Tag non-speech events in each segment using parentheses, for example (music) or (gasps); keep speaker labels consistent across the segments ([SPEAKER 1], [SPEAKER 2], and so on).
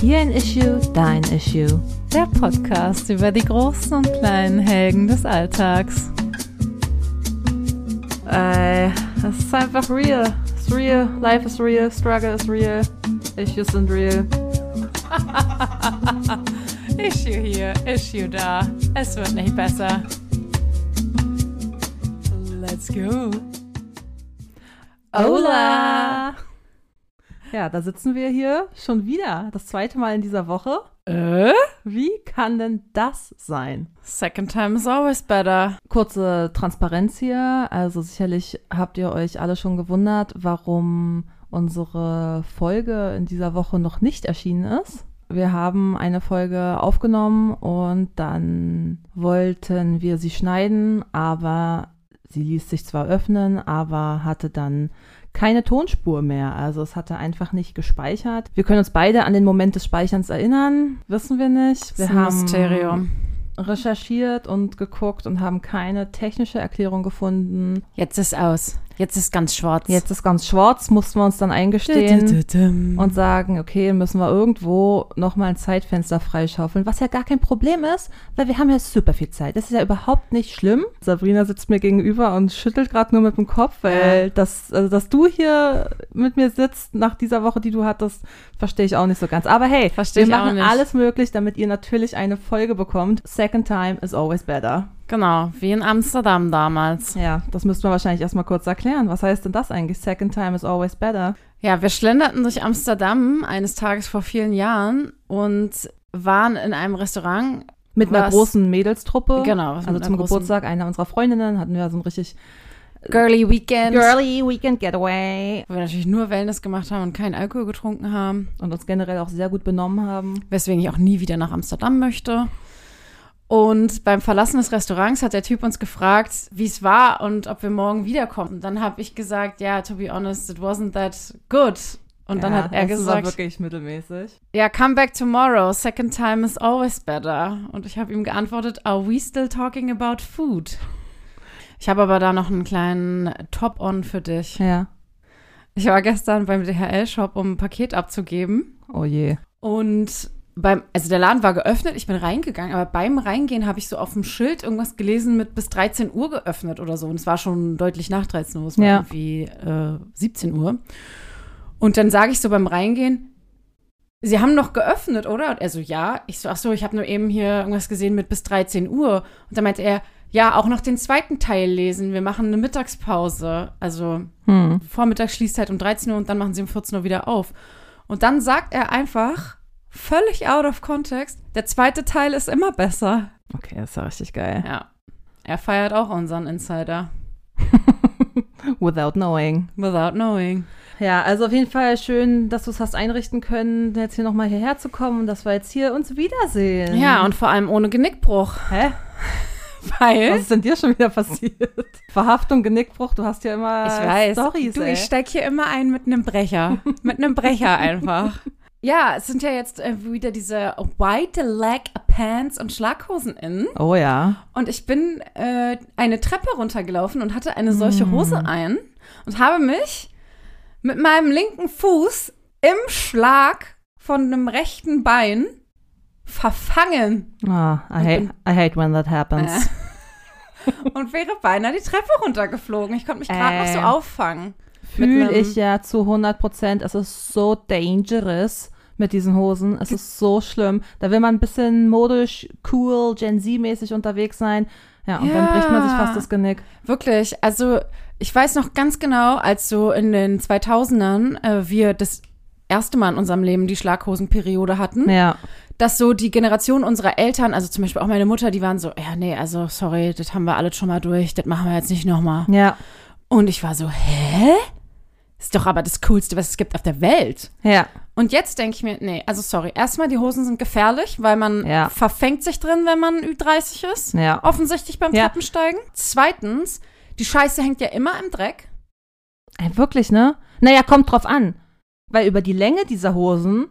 [SPEAKER 1] Hier ein Issue, dein Issue. Der Podcast über die großen und kleinen Helden des Alltags. Ey, es ist einfach real. It's real. Life is real. Struggle is real. Issues sind real. (laughs) Issue hier, Issue da. Es wird nicht besser. Let's go. Hola! Ja, da sitzen wir hier schon wieder. Das zweite Mal in dieser Woche.
[SPEAKER 2] Äh?
[SPEAKER 1] Wie kann denn das sein?
[SPEAKER 2] Second time is always better.
[SPEAKER 1] Kurze Transparenz hier. Also sicherlich habt ihr euch alle schon gewundert, warum unsere Folge in dieser Woche noch nicht erschienen ist. Wir haben eine Folge aufgenommen und dann wollten wir sie schneiden, aber sie ließ sich zwar öffnen, aber hatte dann keine Tonspur mehr. Also es hatte einfach nicht gespeichert. Wir können uns beide an den Moment des Speicherns erinnern. Wissen wir nicht. Wir
[SPEAKER 2] Das
[SPEAKER 1] haben
[SPEAKER 2] Mysterium.
[SPEAKER 1] recherchiert und geguckt und haben keine technische Erklärung gefunden.
[SPEAKER 2] Jetzt ist aus. Jetzt ist ganz schwarz.
[SPEAKER 1] Jetzt ist ganz schwarz, mussten wir uns dann eingestehen und sagen, okay, müssen wir irgendwo nochmal ein Zeitfenster freischaufeln, was ja gar kein Problem ist, weil wir haben ja super viel Zeit. Das ist ja überhaupt nicht schlimm. Sabrina sitzt mir gegenüber und schüttelt gerade nur mit dem Kopf, weil
[SPEAKER 2] Ja.
[SPEAKER 1] das, also dass du hier mit mir sitzt nach dieser Woche, die du hattest, verstehe ich auch nicht so ganz. Aber hey,
[SPEAKER 2] Versteh
[SPEAKER 1] wir
[SPEAKER 2] ich auch
[SPEAKER 1] machen
[SPEAKER 2] nicht.
[SPEAKER 1] alles möglich, damit ihr natürlich eine Folge bekommt. Second time is always better.
[SPEAKER 2] Genau, wie in Amsterdam damals.
[SPEAKER 1] Ja, das müssten wir wahrscheinlich erstmal kurz erklären. Was heißt denn das eigentlich? Second time is always better.
[SPEAKER 2] Ja, wir schlenderten durch Amsterdam eines Tages vor vielen Jahren und waren in einem Restaurant.
[SPEAKER 1] Mit einer
[SPEAKER 2] Was-
[SPEAKER 1] großen Mädelstruppe.
[SPEAKER 2] Genau, was
[SPEAKER 1] Also zum Geburtstag einer unserer Freundinnen hatten wir so ein richtig
[SPEAKER 2] Girly Weekend.
[SPEAKER 1] girly Weekend Getaway
[SPEAKER 2] Wo wir natürlich nur Wellness gemacht haben und keinen Alkohol getrunken haben.
[SPEAKER 1] und uns generell auch sehr gut benommen haben.
[SPEAKER 2] weswegen ich auch nie wieder nach Amsterdam möchte. Und beim Verlassen des Restaurants hat der Typ uns gefragt, wie es war und ob wir morgen wiederkommen. Und dann habe ich gesagt, ja, to be honest, it wasn't that good. Und dann
[SPEAKER 1] Ja,
[SPEAKER 2] hat er
[SPEAKER 1] das war
[SPEAKER 2] gesagt,
[SPEAKER 1] wirklich mittelmäßig.
[SPEAKER 2] ja, come back tomorrow. Second time is always better. Und ich habe ihm geantwortet, are we still talking about food? Ich habe aber da noch einen kleinen Top-on für dich.
[SPEAKER 1] Ja.
[SPEAKER 2] Ich war gestern beim DHL-Shop, um ein Paket abzugeben.
[SPEAKER 1] Oh je.
[SPEAKER 2] Und beim, also der Laden war geöffnet, ich bin reingegangen, aber beim Reingehen habe ich so auf dem Schild irgendwas gelesen mit bis 13 Uhr geöffnet oder so. Und es war schon deutlich nach 13 Uhr, es war
[SPEAKER 1] Ja.
[SPEAKER 2] irgendwie äh, 17 Uhr. Und dann sage ich so beim Reingehen, Sie haben noch geöffnet, oder? Und er so, ja. Ich so, ach so, ich habe nur eben hier irgendwas gesehen mit bis 13 Uhr. Und dann meinte er, ja, auch noch den zweiten Teil lesen. Wir machen eine Mittagspause. Also
[SPEAKER 1] Hm.
[SPEAKER 2] Vormittag schließt halt um 13 Uhr und dann machen sie um 14 Uhr wieder auf. Und dann sagt er einfach, völlig out of context, der zweite Teil ist immer besser.
[SPEAKER 1] Okay, das ist ja richtig geil.
[SPEAKER 2] Ja. Er feiert auch unseren Insider. (laughs)
[SPEAKER 1] Without knowing.
[SPEAKER 2] Without knowing.
[SPEAKER 1] Ja, also auf jeden Fall schön, dass du es hast einrichten können, jetzt hier nochmal hierher zu kommen und dass wir jetzt hier uns wiedersehen.
[SPEAKER 2] Ja, und vor allem ohne Genickbruch.
[SPEAKER 1] Hä? (laughs)
[SPEAKER 2] Weil.
[SPEAKER 1] Was ist denn dir schon wieder passiert? (laughs) Verhaftung, Genickbruch, du hast ja immer
[SPEAKER 2] Ich weiß.
[SPEAKER 1] Stories,
[SPEAKER 2] du,
[SPEAKER 1] ey.
[SPEAKER 2] ich steig hier immer ein mit einem Brecher. mit einem Brecher einfach. Ja, es sind ja jetzt äh, wieder diese White Leg Pants und Schlaghosen in.
[SPEAKER 1] Oh ja.
[SPEAKER 2] Und ich bin äh, eine Treppe runtergelaufen und hatte eine solche
[SPEAKER 1] Mm.
[SPEAKER 2] Hose ein und habe mich mit meinem linken Fuß im Schlag von einem rechten Bein verfangen
[SPEAKER 1] Ah, I, hate, I hate when that happens. (laughs)
[SPEAKER 2] und wäre beinahe die Treppe runtergeflogen. Ich konnte mich gerade noch so
[SPEAKER 1] Äh.
[SPEAKER 2] auffangen.
[SPEAKER 1] Fühle ich ja zu 100 Prozent. Es ist so dangerous mit diesen Hosen. Es ist so schlimm. Da will man ein bisschen modisch, cool, Gen Z-mäßig unterwegs sein. Ja, und dann
[SPEAKER 2] Ja.
[SPEAKER 1] bricht man sich fast das Genick.
[SPEAKER 2] Wirklich, also ich weiß noch ganz genau, als so in den 2000ern äh, wir das erste Mal in unserem Leben die Schlaghosenperiode hatten.
[SPEAKER 1] Ja.
[SPEAKER 2] dass so die Generation unserer Eltern, also zum Beispiel auch meine Mutter, die waren so, ja, nee, also sorry, das haben wir alles schon mal durch, das machen wir jetzt nicht nochmal.
[SPEAKER 1] Ja.
[SPEAKER 2] Und ich war so, hä? Ist doch aber das Coolste, was es gibt auf der Welt.
[SPEAKER 1] Ja.
[SPEAKER 2] Und jetzt denke ich mir, nee, also sorry, erstmal, die Hosen sind gefährlich, weil man
[SPEAKER 1] Ja.
[SPEAKER 2] verfängt sich drin, wenn man Ü30 ist.
[SPEAKER 1] Ja.
[SPEAKER 2] Offensichtlich beim
[SPEAKER 1] Ja.
[SPEAKER 2] Treppensteigen. Zweitens, die Scheiße hängt ja immer im Dreck.
[SPEAKER 1] Ey, wirklich, ne? Naja, kommt drauf an. Weil über die Länge dieser Hosen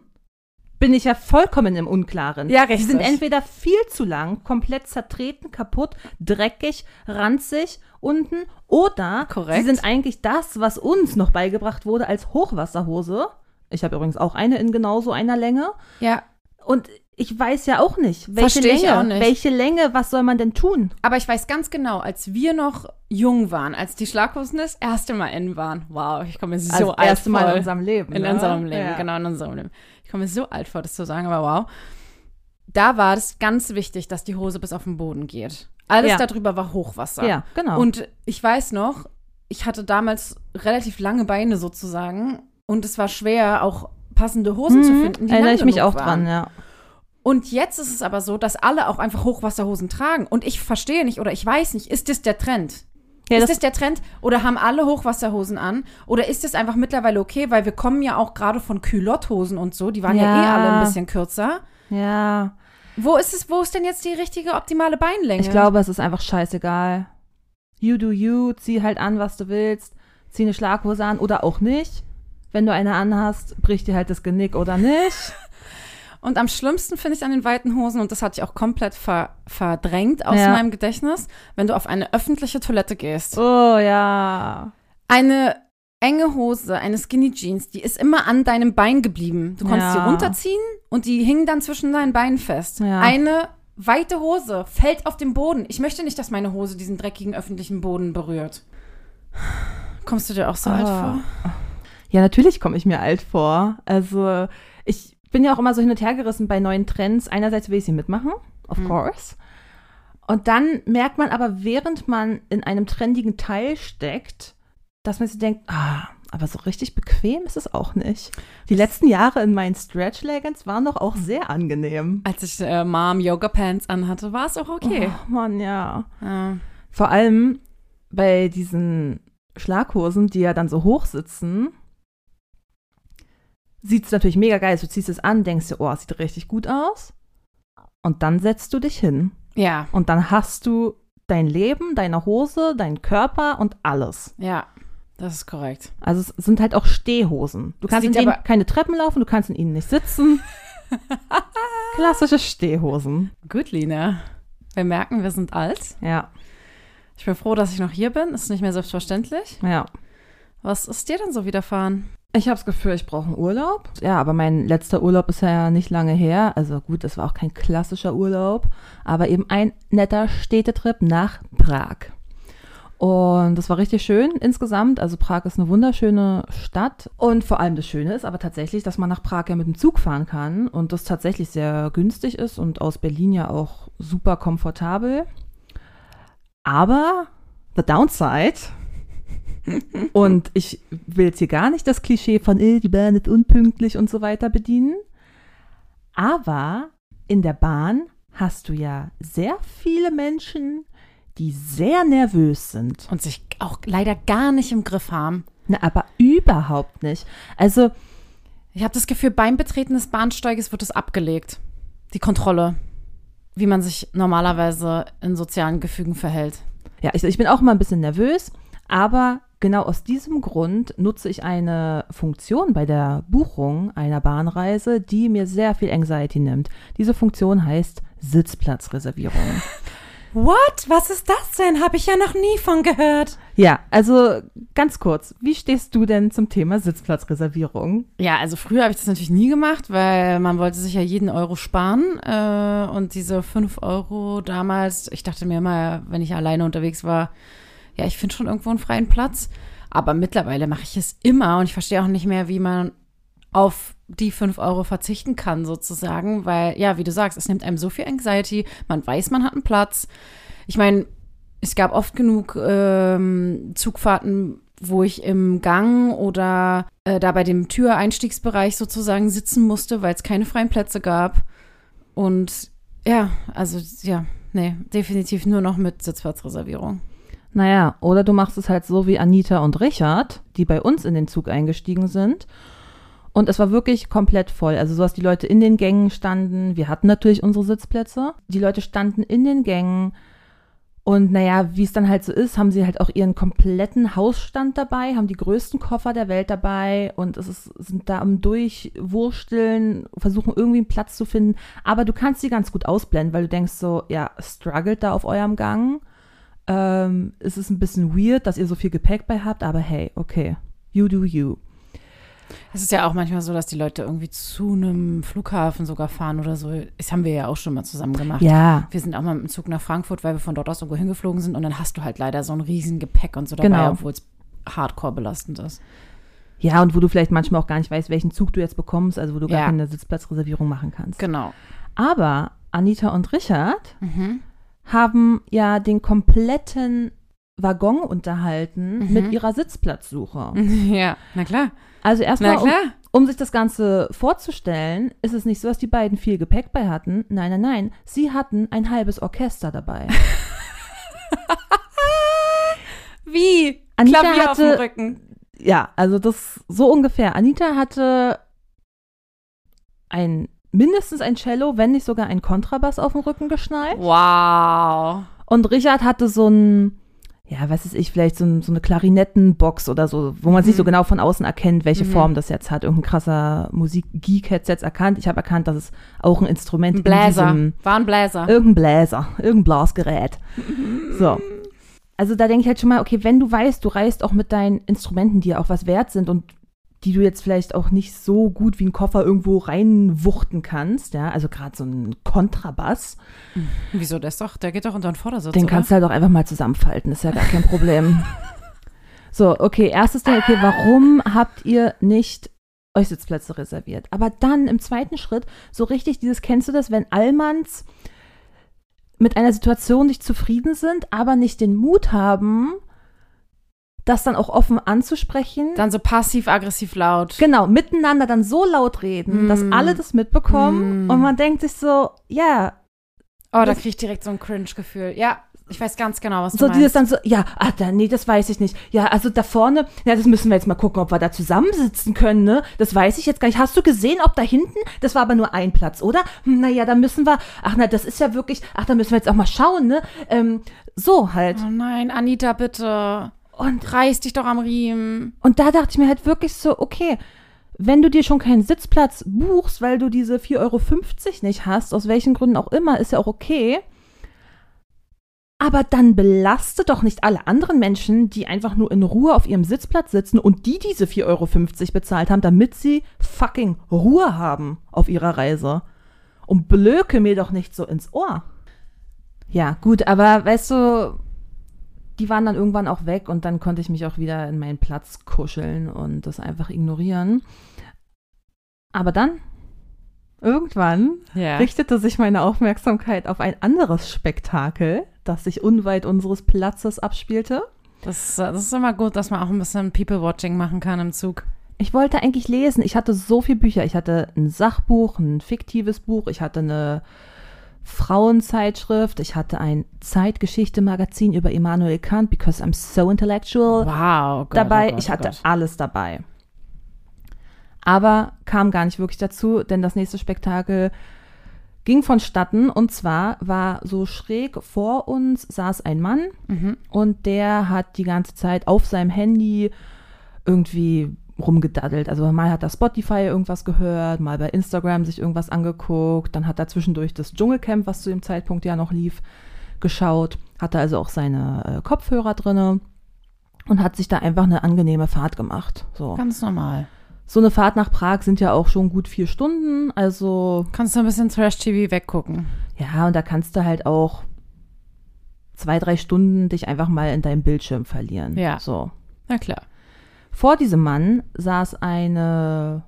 [SPEAKER 1] bin ich ja vollkommen im Unklaren.
[SPEAKER 2] Ja,
[SPEAKER 1] Die
[SPEAKER 2] richtig.
[SPEAKER 1] sind entweder viel zu lang, komplett zertreten, kaputt, dreckig, ranzig unten oder
[SPEAKER 2] Korrekt.
[SPEAKER 1] sie sind eigentlich das, was uns noch beigebracht wurde als Hochwasserhose. Ich habe übrigens auch eine in genauso einer Länge.
[SPEAKER 2] Ja,
[SPEAKER 1] Und ich weiß ja auch nicht, welche
[SPEAKER 2] Versteh
[SPEAKER 1] Länge,
[SPEAKER 2] nicht.
[SPEAKER 1] welche Länge, was soll man denn tun?
[SPEAKER 2] aber ich weiß ganz genau, als wir noch jung waren, als die Schlaghosen das erste Mal in waren. Wow, ich komme mir so
[SPEAKER 1] Also
[SPEAKER 2] alt
[SPEAKER 1] erste Mal
[SPEAKER 2] vor.
[SPEAKER 1] in unserem Leben.
[SPEAKER 2] In
[SPEAKER 1] ne?
[SPEAKER 2] unserem Leben,
[SPEAKER 1] ja.
[SPEAKER 2] genau, in unserem Leben. Ich komme mir so alt vor, das zu sagen, aber wow. Da war es ganz wichtig, dass die Hose bis auf den Boden geht. Alles
[SPEAKER 1] Ja.
[SPEAKER 2] darüber war Hochwasser.
[SPEAKER 1] Ja, genau.
[SPEAKER 2] Und ich weiß noch, ich hatte damals relativ lange Beine sozusagen und es war schwer, auch passende Hosen zu
[SPEAKER 1] Mhm,
[SPEAKER 2] finden, die
[SPEAKER 1] Erinnere ich mich auch
[SPEAKER 2] waren.
[SPEAKER 1] dran, ja.
[SPEAKER 2] Und jetzt ist es aber so, dass alle auch einfach Hochwasserhosen tragen. Und ich verstehe nicht oder ich weiß nicht, ist das der Trend?
[SPEAKER 1] ja
[SPEAKER 2] ist
[SPEAKER 1] das,
[SPEAKER 2] das der Trend oder haben alle Hochwasserhosen an? Oder ist es einfach mittlerweile okay, weil wir kommen ja auch gerade von Culotte-Hosen und so, die waren ja.
[SPEAKER 1] Ja.
[SPEAKER 2] eh alle ein bisschen kürzer.
[SPEAKER 1] ja,
[SPEAKER 2] Wo ist es, wo ist denn jetzt die richtige optimale Beinlänge?
[SPEAKER 1] ich glaube, es ist einfach scheißegal. You do you, zieh halt an, was du willst. Zieh eine Schlaghose an oder auch nicht. Wenn du eine anhast, bricht dir halt das Genick oder nicht. (laughs)
[SPEAKER 2] Und am schlimmsten finde ich an den weiten Hosen, und das hatte ich auch komplett ver verdrängt aus
[SPEAKER 1] Ja.
[SPEAKER 2] meinem Gedächtnis, wenn du auf eine öffentliche Toilette gehst.
[SPEAKER 1] Oh ja.
[SPEAKER 2] Eine enge Hose, eine Skinny Jeans, die ist immer an deinem Bein geblieben. Du konntest
[SPEAKER 1] Ja.
[SPEAKER 2] sie runterziehen und die hing dann zwischen deinen Beinen fest.
[SPEAKER 1] Ja.
[SPEAKER 2] Eine weite Hose fällt auf den Boden. Ich möchte nicht, dass meine Hose diesen dreckigen öffentlichen Boden berührt. Kommst du dir auch so alt
[SPEAKER 1] Ah.
[SPEAKER 2] vor?
[SPEAKER 1] Ja, natürlich komme ich mir alt vor. Also ich bin ja auch immer so hin und her gerissen bei neuen Trends. Einerseits will ich sie mitmachen, of
[SPEAKER 2] Mhm.
[SPEAKER 1] course. Und dann merkt man aber, während man in einem trendigen Teil steckt, dass man sich denkt, ah, aber so richtig bequem ist es auch nicht. Die letzten Jahre in meinen Stretch Leggings waren doch auch sehr angenehm.
[SPEAKER 2] Als ich äh, Mom Yoga Pants anhatte, war es auch okay.
[SPEAKER 1] Oh Mann, ja.
[SPEAKER 2] Ja.
[SPEAKER 1] Vor allem bei diesen Schlaghosen, die ja dann so hoch sitzen, sieht es natürlich mega geil aus. Du ziehst es an, denkst dir, oh, es sieht richtig gut aus. Und dann setzt du dich hin.
[SPEAKER 2] ja,
[SPEAKER 1] Und dann hast du dein Leben, deine Hose, deinen Körper und alles.
[SPEAKER 2] ja, das ist korrekt.
[SPEAKER 1] Also es sind halt auch Stehhosen. Du kannst in denen keine Treppen laufen, du kannst in ihnen nicht sitzen. (laughs) Klassische Stehhosen.
[SPEAKER 2] Gut, Lina. Wir merken, wir sind alt.
[SPEAKER 1] Ja,
[SPEAKER 2] Ich bin froh, dass ich noch hier bin. Ist nicht mehr selbstverständlich.
[SPEAKER 1] ja.
[SPEAKER 2] Was ist dir denn so widerfahren?
[SPEAKER 1] Ich habe das Gefühl, ich brauche einen Urlaub. Ja, aber mein letzter Urlaub ist ja nicht lange her. Also gut, das war auch kein klassischer Urlaub, aber eben ein netter Städtetrip nach Prag. Und das war richtig schön insgesamt. Also Prag ist eine wunderschöne Stadt. Und vor allem das Schöne ist aber tatsächlich, dass man nach Prag ja mit dem Zug fahren kann und das tatsächlich sehr günstig ist und aus Berlin ja auch super komfortabel. Aber the downside (laughs) und ich will jetzt hier gar nicht das Klischee von, äh, die Bahn ist unpünktlich und so weiter bedienen. Aber in der Bahn hast du ja sehr viele Menschen, die sehr nervös sind.
[SPEAKER 2] Und sich auch leider gar nicht im Griff haben.
[SPEAKER 1] Na, aber überhaupt nicht. Also,
[SPEAKER 2] Ich habe das Gefühl, beim Betreten des Bahnsteiges wird es abgelegt. Die Kontrolle. Wie man sich normalerweise in sozialen Gefügen verhält.
[SPEAKER 1] ja, ich, ich bin auch immer ein bisschen nervös, aber genau aus diesem Grund nutze ich eine Funktion bei der Buchung einer Bahnreise, die mir sehr viel Anxiety nimmt. Diese Funktion heißt Sitzplatzreservierung. (laughs)
[SPEAKER 2] What? Was ist das denn? Habe ich ja noch nie von gehört.
[SPEAKER 1] Ja, also ganz kurz, wie stehst du denn zum Thema Sitzplatzreservierung?
[SPEAKER 2] Ja, also früher habe ich das natürlich nie gemacht, weil man wollte sich ja jeden Euro sparen. Äh, und diese 5 Euro damals, ich dachte mir immer, wenn ich alleine unterwegs war, ja, ich finde schon irgendwo einen freien Platz. Aber mittlerweile mache ich es immer und ich verstehe auch nicht mehr, wie man auf die 5 Euro verzichten kann, sozusagen, weil, ja, wie du sagst, es nimmt einem so viel Anxiety, man weiß, man hat einen Platz. Ich meine, es gab oft genug ähm, Zugfahrten, wo ich im Gang oder äh, da bei dem Türeinstiegsbereich sozusagen sitzen musste, weil es keine freien Plätze gab. Und ja, also ja, nee, definitiv nur noch mit Sitzplatzreservierung.
[SPEAKER 1] Naja, oder du machst es halt so wie Anita und Richard, die bei uns in den Zug eingestiegen sind. Und es war wirklich komplett voll. Also so, dass die Leute in den Gängen standen. Wir hatten natürlich unsere Sitzplätze. Die Leute standen in den Gängen. Und naja, wie es dann halt so ist, haben sie halt auch ihren kompletten Hausstand dabei, haben die größten Koffer der Welt dabei und es ist, sind da am Durchwursteln, versuchen irgendwie einen Platz zu finden. Aber du kannst sie ganz gut ausblenden, weil du denkst so, ja, struggelt da auf eurem Gang. Ähm, es ist ein bisschen weird, dass ihr so viel Gepäck bei habt, aber hey, okay, you do you.
[SPEAKER 2] Es ist ja auch manchmal so, dass die Leute irgendwie zu einem Flughafen sogar fahren oder so. Das haben wir ja auch schon mal zusammen gemacht.
[SPEAKER 1] Ja.
[SPEAKER 2] Wir sind auch mal mit dem Zug nach Frankfurt, weil wir von dort aus irgendwo hingeflogen sind und dann hast du halt leider so ein riesen Gepäck und so dabei,
[SPEAKER 1] Genau.
[SPEAKER 2] obwohl es hardcore belastend ist.
[SPEAKER 1] Ja, und wo du vielleicht manchmal auch gar nicht weißt, welchen Zug du jetzt bekommst, also wo du gar
[SPEAKER 2] Ja.
[SPEAKER 1] keine Sitzplatzreservierung machen kannst.
[SPEAKER 2] Genau.
[SPEAKER 1] Aber Anita und Richard
[SPEAKER 2] Mhm.
[SPEAKER 1] haben ja den kompletten Waggon unterhalten
[SPEAKER 2] Mhm.
[SPEAKER 1] mit ihrer Sitzplatzsuche. (laughs)
[SPEAKER 2] Ja, na klar.
[SPEAKER 1] Also erstmal, um, um sich das Ganze vorzustellen, ist es nicht so, dass die beiden viel Gepäck bei hatten. Nein, nein, nein. Sie hatten ein halbes Orchester dabei. (laughs)
[SPEAKER 2] Wie?
[SPEAKER 1] Anita
[SPEAKER 2] Klavier auf dem
[SPEAKER 1] hatte-
[SPEAKER 2] Rücken.
[SPEAKER 1] ja, also das so ungefähr. Anita hatte ein mindestens ein Cello, wenn nicht sogar ein Kontrabass auf dem Rücken geschnallt.
[SPEAKER 2] Wow.
[SPEAKER 1] Und Richard hatte so ein, ja, was ist ich, vielleicht so, ein, so eine Klarinettenbox oder so, wo man sich
[SPEAKER 2] Mhm.
[SPEAKER 1] so genau von außen erkennt, welche
[SPEAKER 2] Mhm.
[SPEAKER 1] Form das jetzt hat. Irgendein krasser Musikgeek hätte es jetzt erkannt. Ich habe erkannt, dass es auch ein Instrument
[SPEAKER 2] Ein Bläser.
[SPEAKER 1] in
[SPEAKER 2] War ein Bläser.
[SPEAKER 1] irgendein Bläser, irgendein Blasgerät. So. Also da denke ich halt schon mal, okay, wenn du weißt, du reist auch mit deinen Instrumenten, die ja auch was wert sind und die du jetzt vielleicht auch nicht so gut wie ein Koffer irgendwo reinwuchten kannst, ja, also gerade so ein Kontrabass,
[SPEAKER 2] Wieso? Der ist doch, der geht doch unter den Vordersitz,
[SPEAKER 1] den
[SPEAKER 2] oder?
[SPEAKER 1] kannst du halt auch einfach mal zusammenfalten, ist ja gar kein Problem. (laughs) so, okay, erstes Ding, okay, warum habt ihr nicht euch Sitzplätze reserviert? Aber dann im zweiten Schritt, so richtig dieses, kennst du das, wenn Allmanns mit einer Situation nicht zufrieden sind, aber nicht den Mut haben, das dann auch offen anzusprechen?
[SPEAKER 2] Dann so passiv-aggressiv laut.
[SPEAKER 1] Genau, miteinander dann so laut reden, dass
[SPEAKER 2] Mm.
[SPEAKER 1] alle das mitbekommen
[SPEAKER 2] Mm.
[SPEAKER 1] und man denkt sich so, ja,
[SPEAKER 2] Oh, da
[SPEAKER 1] Das-
[SPEAKER 2] krieg ich direkt so ein Cringe-Gefühl. Ja, ich weiß ganz genau, was du
[SPEAKER 1] So
[SPEAKER 2] meinst.
[SPEAKER 1] dieses dann so, ja, ah, da, nee, das weiß ich nicht. Ja, also da vorne, ja, das müssen wir jetzt mal gucken, ob wir da zusammensitzen können, ne? Das weiß ich jetzt gar nicht. Hast du gesehen, ob da hinten, das war aber nur ein Platz, oder? Hm, naja, da müssen wir, ach na, das ist ja wirklich, ach, da müssen wir jetzt auch mal schauen, ne? Ähm, so halt.
[SPEAKER 2] Oh nein, Anita, bitte.
[SPEAKER 1] Und,
[SPEAKER 2] Reiß dich doch am Riemen.
[SPEAKER 1] und da dachte ich mir halt wirklich so, okay, wenn du dir schon keinen Sitzplatz buchst, weil du diese 4,50 Euro nicht hast, aus welchen Gründen auch immer, ist ja auch okay. Aber dann belaste doch nicht alle anderen Menschen, die einfach nur in Ruhe auf ihrem Sitzplatz sitzen und die diese 4,50 Euro bezahlt haben, damit sie fucking Ruhe haben auf ihrer Reise. Und blöke mir doch nicht so ins Ohr. Ja, gut, aber weißt du, die waren dann irgendwann auch weg und dann konnte ich mich auch wieder in meinen Platz kuscheln und das einfach ignorieren. Aber dann, irgendwann,
[SPEAKER 2] Ja.
[SPEAKER 1] richtete sich meine Aufmerksamkeit auf ein anderes Spektakel, das sich unweit unseres Platzes abspielte.
[SPEAKER 2] Das, das ist immer gut, dass man auch ein bisschen People-Watching machen kann im Zug.
[SPEAKER 1] Ich wollte eigentlich lesen. Ich hatte so viele Bücher. Ich hatte ein Sachbuch, ein fiktives Buch, ich hatte eine Frauenzeitschrift, ich hatte ein Zeitgeschichte-Magazin über Immanuel Kant, because I'm so intellectual.
[SPEAKER 2] Wow. Gott,
[SPEAKER 1] dabei.
[SPEAKER 2] oh Gott,
[SPEAKER 1] ich
[SPEAKER 2] oh
[SPEAKER 1] hatte
[SPEAKER 2] Gott.
[SPEAKER 1] alles dabei. Aber kam gar nicht wirklich dazu, denn das nächste Spektakel ging vonstatten. Und zwar war so schräg vor uns saß ein Mann
[SPEAKER 2] Mhm.
[SPEAKER 1] und der hat die ganze Zeit auf seinem Handy irgendwie rumgedaddelt. Also mal hat er Spotify irgendwas gehört, mal bei Instagram sich irgendwas angeguckt, dann hat er zwischendurch das Dschungelcamp, was zu dem Zeitpunkt ja noch lief, geschaut, hatte also auch seine äh, Kopfhörer drinne und hat sich da einfach eine angenehme Fahrt gemacht. So.
[SPEAKER 2] Ganz normal.
[SPEAKER 1] so eine Fahrt nach Prag sind ja auch schon gut vier Stunden, also
[SPEAKER 2] Kannst du ein bisschen Trash-TV weggucken.
[SPEAKER 1] ja, und da kannst du halt auch zwei, drei Stunden dich einfach mal in deinem Bildschirm verlieren.
[SPEAKER 2] Ja.
[SPEAKER 1] So.
[SPEAKER 2] Na klar.
[SPEAKER 1] Vor diesem Mann saß eine,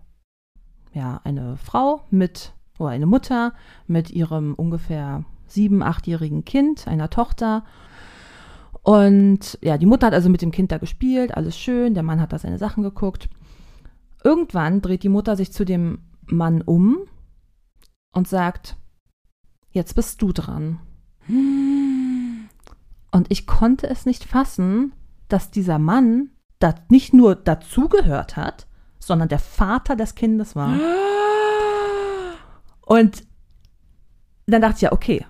[SPEAKER 1] ja, eine Frau mit, oder eine Mutter mit ihrem ungefähr sieben, achtjährigen Kind, einer Tochter. Und ja, die Mutter hat also mit dem Kind da gespielt, alles schön, der Mann hat da seine Sachen geguckt. Irgendwann dreht die Mutter sich zu dem Mann um und sagt, jetzt bist du dran. Und ich konnte es nicht fassen, dass dieser Mann da nicht nur dazugehört hat, sondern der Vater des Kindes war. (gasps) Und dann dachte ich ja, okay,